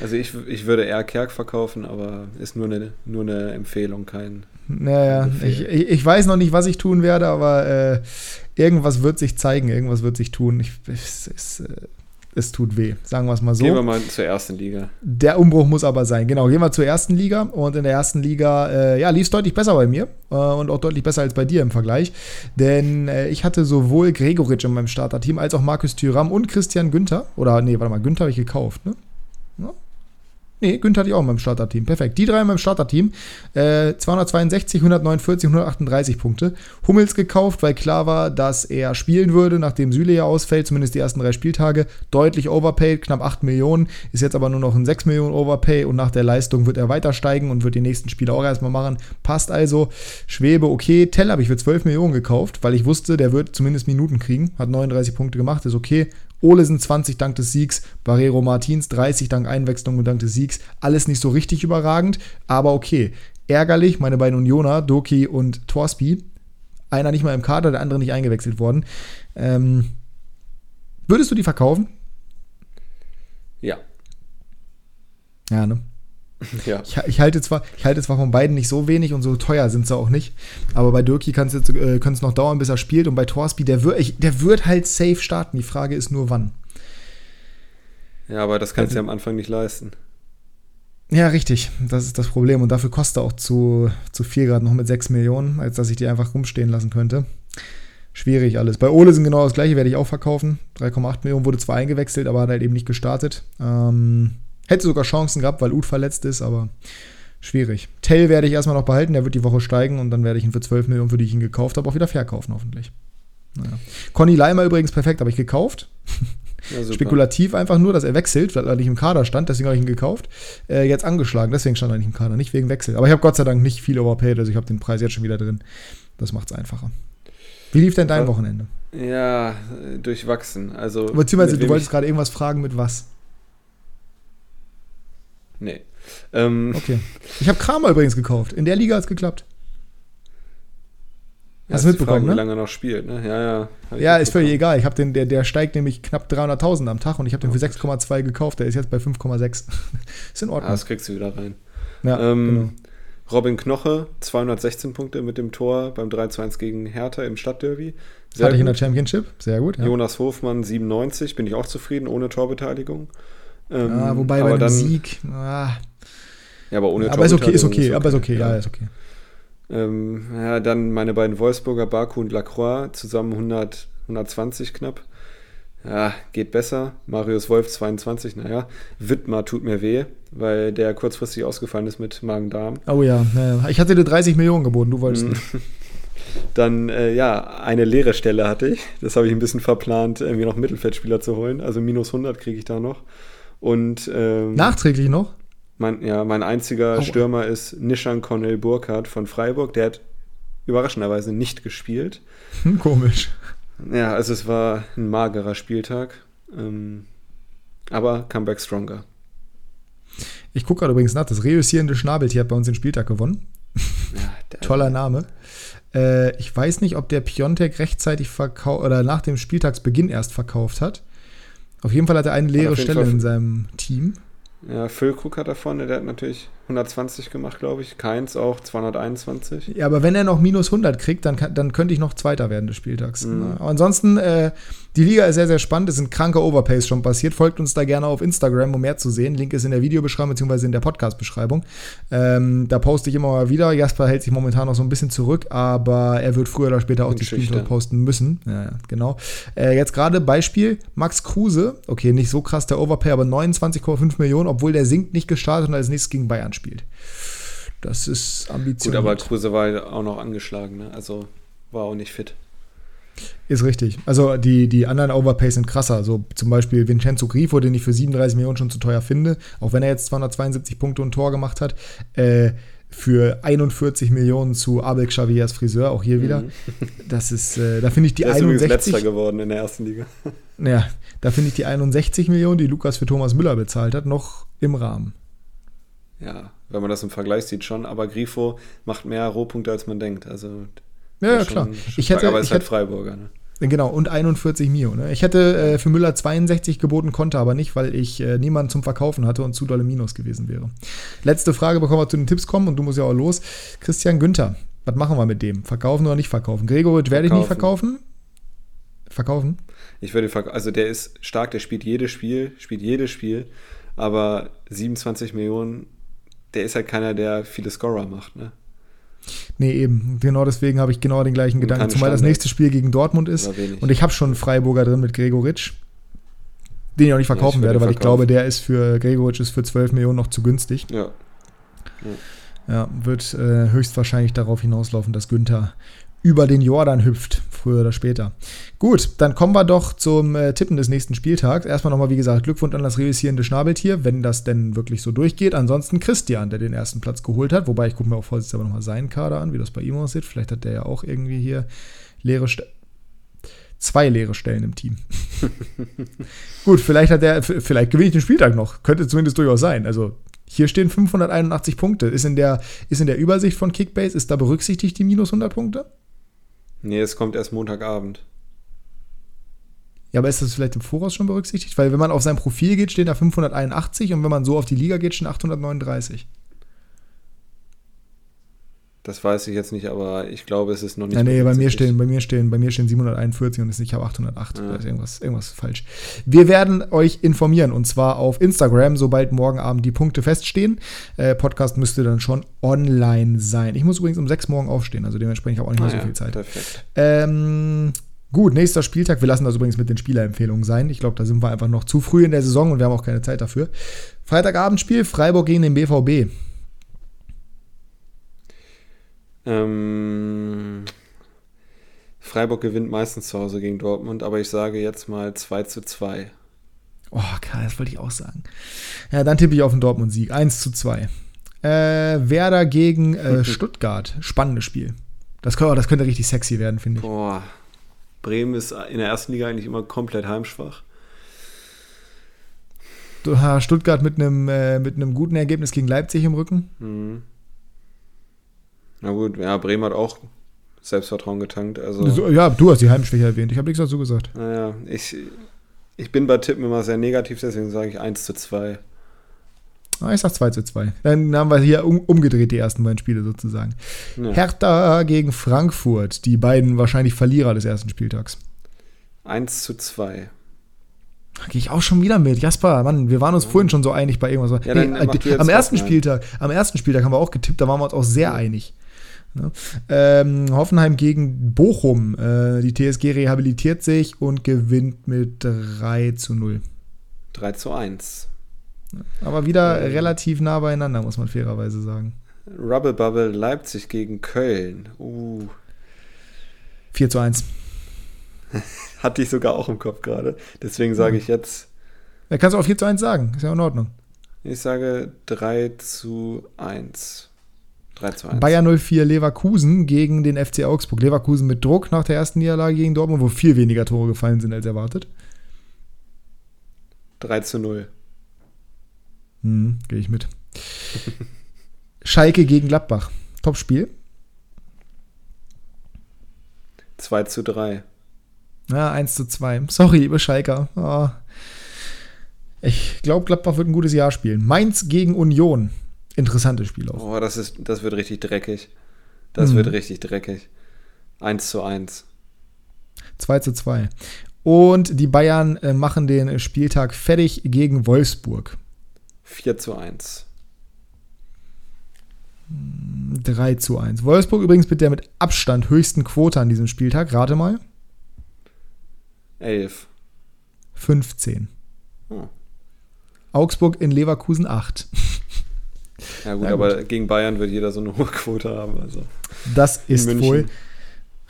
Also ich, ich würde eher Kerk verkaufen, aber ist nur eine, nur eine Empfehlung, kein. Naja, ich, ich weiß noch nicht, was ich tun werde, aber äh, irgendwas wird sich zeigen, irgendwas wird sich tun. Ich, es, es, äh, es tut weh, sagen wir es mal so. Gehen wir mal zur ersten Liga. Der Umbruch muss aber sein. Genau, gehen wir zur ersten Liga. Und in der ersten Liga, äh, ja, lief es deutlich besser bei mir äh, und auch deutlich besser als bei dir im Vergleich. Denn äh, ich hatte sowohl Gregoritsch in meinem Starterteam als auch Markus Thüram und Christian Günther. Oder nee, warte mal, Günther habe ich gekauft, ne? Nee, Günther hatte ich auch in meinem Starterteam. Perfekt. Die drei in meinem Starterteam. Äh, 262, 149, 138 Punkte. Hummels gekauft, weil klar war, dass er spielen würde, nachdem Süle ja ausfällt, zumindest die ersten drei Spieltage. Deutlich overpaid, knapp 8 Millionen. Ist jetzt aber nur noch ein 6 Millionen Overpay und nach der Leistung wird er weiter steigen und wird die nächsten Spiele auch erstmal machen. Passt also. Schwebe, okay. Tell habe ich für 12 Millionen gekauft, weil ich wusste, der wird zumindest Minuten kriegen. Hat 39 Punkte gemacht, ist okay. Olesen 20 dank des Siegs, Barrero Martins 30 dank Einwechslung und dank des Siegs. Alles nicht so richtig überragend, aber okay. Ärgerlich, meine beiden Unioner, Doki und Torsby. Einer nicht mal im Kader, der andere nicht eingewechselt worden. Ähm, würdest du die verkaufen? Ja. Ja, ne? Ja. Ich, ich, halte zwar, ich halte zwar von beiden nicht so wenig und so teuer sind sie auch nicht, aber bei Dirki kann es äh, noch dauern, bis er spielt und bei Torsby, der wird, der wird halt safe starten. Die Frage ist nur, wann. Ja, aber das kannst du also, ja am Anfang nicht leisten. Ja, richtig. Das ist das Problem. Und dafür kostet er auch zu, zu viel gerade noch mit 6 Millionen, als dass ich die einfach rumstehen lassen könnte. Schwierig alles. Bei Ole sind genau das gleiche, werde ich auch verkaufen. 3,8 Millionen wurde zwar eingewechselt, aber hat halt eben nicht gestartet. Ähm, hätte sogar Chancen gehabt, weil Uth verletzt ist, aber schwierig. Tell werde ich erstmal noch behalten, der wird die Woche steigen und dann werde ich ihn für 12 Millionen, für die ich ihn gekauft habe, auch wieder verkaufen, hoffentlich. Naja. Conny Leimer übrigens perfekt, habe ich gekauft. Ja, Spekulativ einfach nur, dass er wechselt, weil er nicht im Kader stand, deswegen habe ich ihn gekauft. Äh, jetzt angeschlagen, deswegen stand er nicht im Kader, nicht wegen Wechsel. Aber ich habe Gott sei Dank nicht viel overpaid, also ich habe den Preis jetzt schon wieder drin. Das macht es einfacher. Wie lief denn dein Wochenende? Ja, durchwachsen. Also, Beziehungsweise, du wolltest gerade irgendwas fragen mit was? Nee. Ähm, okay. Ich habe Kramer übrigens gekauft. In der Liga hat es geklappt. Hast du mitbekommen, Frage, ne? wie lange er noch spielt, ne? Ja, ja. Ja, ist völlig egal. Ich habe den, der, der steigt nämlich knapp 300.000 am Tag und ich habe den für 6,2 gekauft. Der ist jetzt bei 5,6. ist in Ordnung. Ah, das kriegst du wieder rein. Ja, ähm, genau. Robin Knoche, 216 Punkte mit dem Tor beim 3-2-1 gegen Hertha im Stadtderby. Sehr Hatte ich in der Championship, sehr gut. Ja. Jonas Hofmann, 97, bin ich auch zufrieden, ohne Torbeteiligung. Ähm, ja, wobei bei dem Sieg. Ah. Ja, aber ohne aber ist okay, ist okay, aber ist okay, ja, ja ist okay. Ähm, ja, dann meine beiden Wolfsburger, Baku und Lacroix, zusammen 100, 120 knapp. Ja, geht besser. Marius Wolf 22, naja. Wittmar tut mir weh, weil der kurzfristig ausgefallen ist mit Magen-Darm. Oh ja, ja, ich hatte dir 30 Millionen geboten, du wolltest nicht. Dann, äh, ja, eine leere Stelle hatte ich. Das habe ich ein bisschen verplant, irgendwie noch Mittelfeldspieler zu holen. Also minus 100 kriege ich da noch. Und, ähm, Nachträglich noch? Mein, ja, mein einziger oh. Stürmer ist Nishan Cornel Burkhardt von Freiburg. Der hat überraschenderweise nicht gespielt. Hm, komisch. Ja, also es war ein magerer Spieltag. Ähm, aber Comeback Stronger. Ich gucke gerade übrigens nach, das reüssierende Schnabeltier hat bei uns den Spieltag gewonnen. Ja, Toller Name. Äh, ich weiß nicht, ob der Piontek rechtzeitig verkauft oder nach dem Spieltagsbeginn erst verkauft hat. Auf jeden Fall hat er eine leere Stelle in seinem Team. Ja, Füllkrug hat da vorne, der hat natürlich 120 gemacht, glaube ich. Keins auch 221. Ja, aber wenn er noch minus 100 kriegt, dann, kann, dann könnte ich noch Zweiter werden des Spieltags. Mhm. Aber ansonsten, äh, die Liga ist sehr, sehr spannend. Es sind kranke Overpays schon passiert. Folgt uns da gerne auf Instagram, um mehr zu sehen. Link ist in der Videobeschreibung bzw. in der Podcast-Beschreibung. Ähm, da poste ich immer mal wieder. Jasper hält sich momentan noch so ein bisschen zurück, aber er wird früher oder später auch die Spiele posten müssen. Ja, ja genau. Äh, jetzt gerade Beispiel: Max Kruse. Okay, nicht so krass der Overpay, aber 29,5 Millionen, obwohl der sinkt nicht gestartet und als nächstes gegen Bayern spielt. Das ist ambitioniert. Gut, aber Kruse war auch noch angeschlagen, ne? also war auch nicht fit. Ist richtig. Also die, die anderen Overpays sind krasser. So zum Beispiel Vincenzo Grifo, den ich für 37 Millionen schon zu teuer finde, auch wenn er jetzt 272 Punkte und Tor gemacht hat. Äh, für 41 Millionen zu Abel Xaviers Friseur, auch hier wieder. Mhm. Das ist, äh, da finde ich die Der 61. Ist letzter geworden in der ersten Liga. Ja, da finde ich die 61 Millionen, die Lukas für Thomas Müller bezahlt hat, noch im Rahmen. Ja, wenn man das im Vergleich sieht, schon. Aber Grifo macht mehr Rohpunkte, als man denkt. Also, ja, ja klar. Ich hätte, aber ist halt Freiburger. Ne? Genau, und 41 Mio. Ne? Ich hätte äh, für Müller 62 geboten, konnte aber nicht, weil ich äh, niemanden zum Verkaufen hatte und zu dolle Minus gewesen wäre. Letzte Frage, bevor wir zu den Tipps kommen und du musst ja auch los. Christian Günther, was machen wir mit dem? Verkaufen oder nicht verkaufen? Gregoritsch werde ich nicht verkaufen. Verkaufen? Ich würde verkaufen. Also der ist stark, der spielt jedes Spiel, spielt jedes Spiel, aber 27 Millionen, der ist halt keiner, der viele Scorer macht, ne? Nee, eben. Genau deswegen habe ich genau den gleichen Gedanken. Zumal das nächste Spiel gegen Dortmund ist. Und ich habe schon einen Freiburger drin mit Gregoritsch. Den ich auch nicht verkaufen ja, werde, weil verkaufen. ich glaube, der ist für Gregoritsch ist für 12 Millionen noch zu günstig. Ja. Ja, ja wird äh, höchstwahrscheinlich darauf hinauslaufen, dass Günther über den Jordan hüpft, früher oder später. Gut, dann kommen wir doch zum äh, Tippen des nächsten Spieltags. Erstmal nochmal, wie gesagt, Glückwunsch an das reüssierende Schnabeltier, wenn das denn wirklich so durchgeht. Ansonsten Christian, der den ersten Platz geholt hat. Wobei, ich gucke mir auch vorsichtshalber nochmal seinen Kader an, wie das bei ihm aussieht. Vielleicht hat der ja auch irgendwie hier leere Stellen zwei leere Stellen im Team. Gut, vielleicht hat der, vielleicht gewinne ich den Spieltag noch. Könnte zumindest durchaus sein. Also hier stehen 581 Punkte. Ist in der, ist in der Übersicht von Kickbase, ist da berücksichtigt die minus 100 Punkte? Nee, es kommt erst Montagabend. Ja, aber ist das vielleicht im Voraus schon berücksichtigt? Weil wenn man auf sein Profil geht, steht da 581 und wenn man so auf die Liga geht, stehen 839. Das weiß ich jetzt nicht, aber ich glaube, es ist noch nicht. Ja, nee, bei mir stehen, bei mir stehen, bei mir stehen 741 und ich habe 808. Ja. Da ist irgendwas, irgendwas falsch. Wir werden euch informieren und zwar auf Instagram, sobald morgen Abend die Punkte feststehen. Äh, Podcast müsste dann schon online sein. Ich muss übrigens um sechs morgen aufstehen, also dementsprechend habe ich auch nicht mehr ah, so viel Zeit. Perfekt. Ähm, Gut, nächster Spieltag. Wir lassen das übrigens mit den Spielerempfehlungen sein. Ich glaube, da sind wir einfach noch zu früh in der Saison und wir haben auch keine Zeit dafür. Freitagabendspiel, Freiburg gegen den BVB. Ähm, Freiburg gewinnt meistens zu Hause gegen Dortmund, aber ich sage jetzt mal 2 zu 2. Oh, klar, das wollte ich auch sagen. Ja, dann tippe ich auf den Dortmund-Sieg. 1 zu 2. Äh, Werder gegen äh, Stuttgart. Spannendes Spiel. Das, könnte, das könnte richtig sexy werden, finde ich. Boah. Bremen ist in der ersten Liga eigentlich immer komplett heimschwach. Stuttgart mit einem, äh, mit einem guten Ergebnis gegen Leipzig im Rücken. Mhm. Na gut, ja, Bremen hat auch Selbstvertrauen getankt. Also. Ja, du hast die Heimschwäche erwähnt. Ich habe nichts dazu gesagt. Naja, ich, ich bin bei Tippen immer sehr negativ, deswegen sage ich 1 zu 2. Ah, ich sag 2 zu 2. Dann haben wir hier um, umgedreht die ersten beiden Spiele sozusagen. Ja. Hertha gegen Frankfurt, die beiden wahrscheinlich Verlierer des ersten Spieltags. 1 zu 2. Da gehe ich auch schon wieder mit. Jasper, Mann, wir waren uns ja. vorhin schon so einig bei irgendwas. Ja, nee, äh, am ersten Spieltag, am ersten Spieltag haben wir auch getippt, da waren wir uns auch sehr einig. Ne? Ähm, Hoffenheim gegen Bochum. Äh, die TSG rehabilitiert sich und gewinnt mit 3 zu 0. 3 zu 1. Aber wieder ähm, relativ nah beieinander, muss man fairerweise sagen. Rubble Bubble Leipzig gegen Köln. Uh. 4 zu 1. Hatte ich sogar auch im Kopf gerade. Deswegen sage ich jetzt. Ja, kannst du auch 4 zu 1 sagen. Ist ja in Ordnung. Ich sage 3 zu 1. 3 zu 1. Bayern 04 Leverkusen gegen den FC Augsburg. Leverkusen mit Druck nach der ersten Niederlage gegen Dortmund, wo viel weniger Tore gefallen sind als erwartet. 3 zu 0. Hm, Gehe ich mit. Schalke gegen Gladbach. Top-Spiel. 2 zu 3. Ja, 1 zu 2. Sorry, liebe Schalker. Oh. Ich glaube, Gladbach wird ein gutes Jahr spielen. Mainz gegen Union. Interessantes Spiel auch. Oh, das, ist, das wird richtig dreckig. Das mhm. wird richtig dreckig. 1 zu 1. 2 zu 2. Und die Bayern äh, machen den Spieltag fertig gegen Wolfsburg. 4 zu 1. 3 zu 1. Wolfsburg übrigens mit der mit Abstand höchsten Quote an diesem Spieltag. Rate mal. 11. 15. Hm. Augsburg in Leverkusen 8. Ja gut, gut, aber gegen Bayern wird jeder so eine hohe Quote haben. Also das ist wohl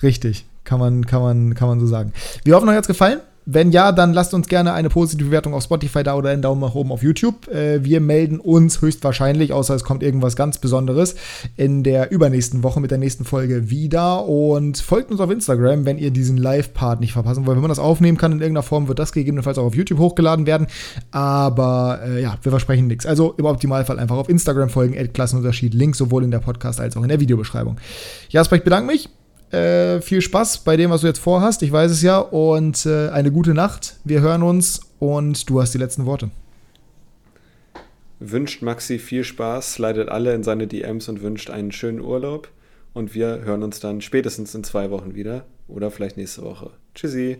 richtig. Kann man, kann, man, kann man so sagen. Wir hoffen, euch hat es gefallen. Wenn ja, dann lasst uns gerne eine positive Bewertung auf Spotify da oder einen Daumen nach oben auf YouTube. Äh, wir melden uns höchstwahrscheinlich, außer es kommt irgendwas ganz Besonderes, in der übernächsten Woche mit der nächsten Folge wieder. Und folgt uns auf Instagram, wenn ihr diesen Live-Part nicht verpassen wollt. Wenn man das aufnehmen kann in irgendeiner Form, wird das gegebenenfalls auch auf YouTube hochgeladen werden. Aber äh, ja, wir versprechen nichts. Also im Optimalfall einfach auf Instagram folgen, Klassenunterschied, Link sowohl in der Podcast als auch in der Videobeschreibung. Jasper, ich bedanke mich. Äh, viel Spaß bei dem, was du jetzt vorhast. Ich weiß es ja. Und äh, eine gute Nacht. Wir hören uns und du hast die letzten Worte. Wünscht Maxi viel Spaß, slidet alle in seine DMs und wünscht einen schönen Urlaub. Und wir hören uns dann spätestens in zwei Wochen wieder oder vielleicht nächste Woche. Tschüssi.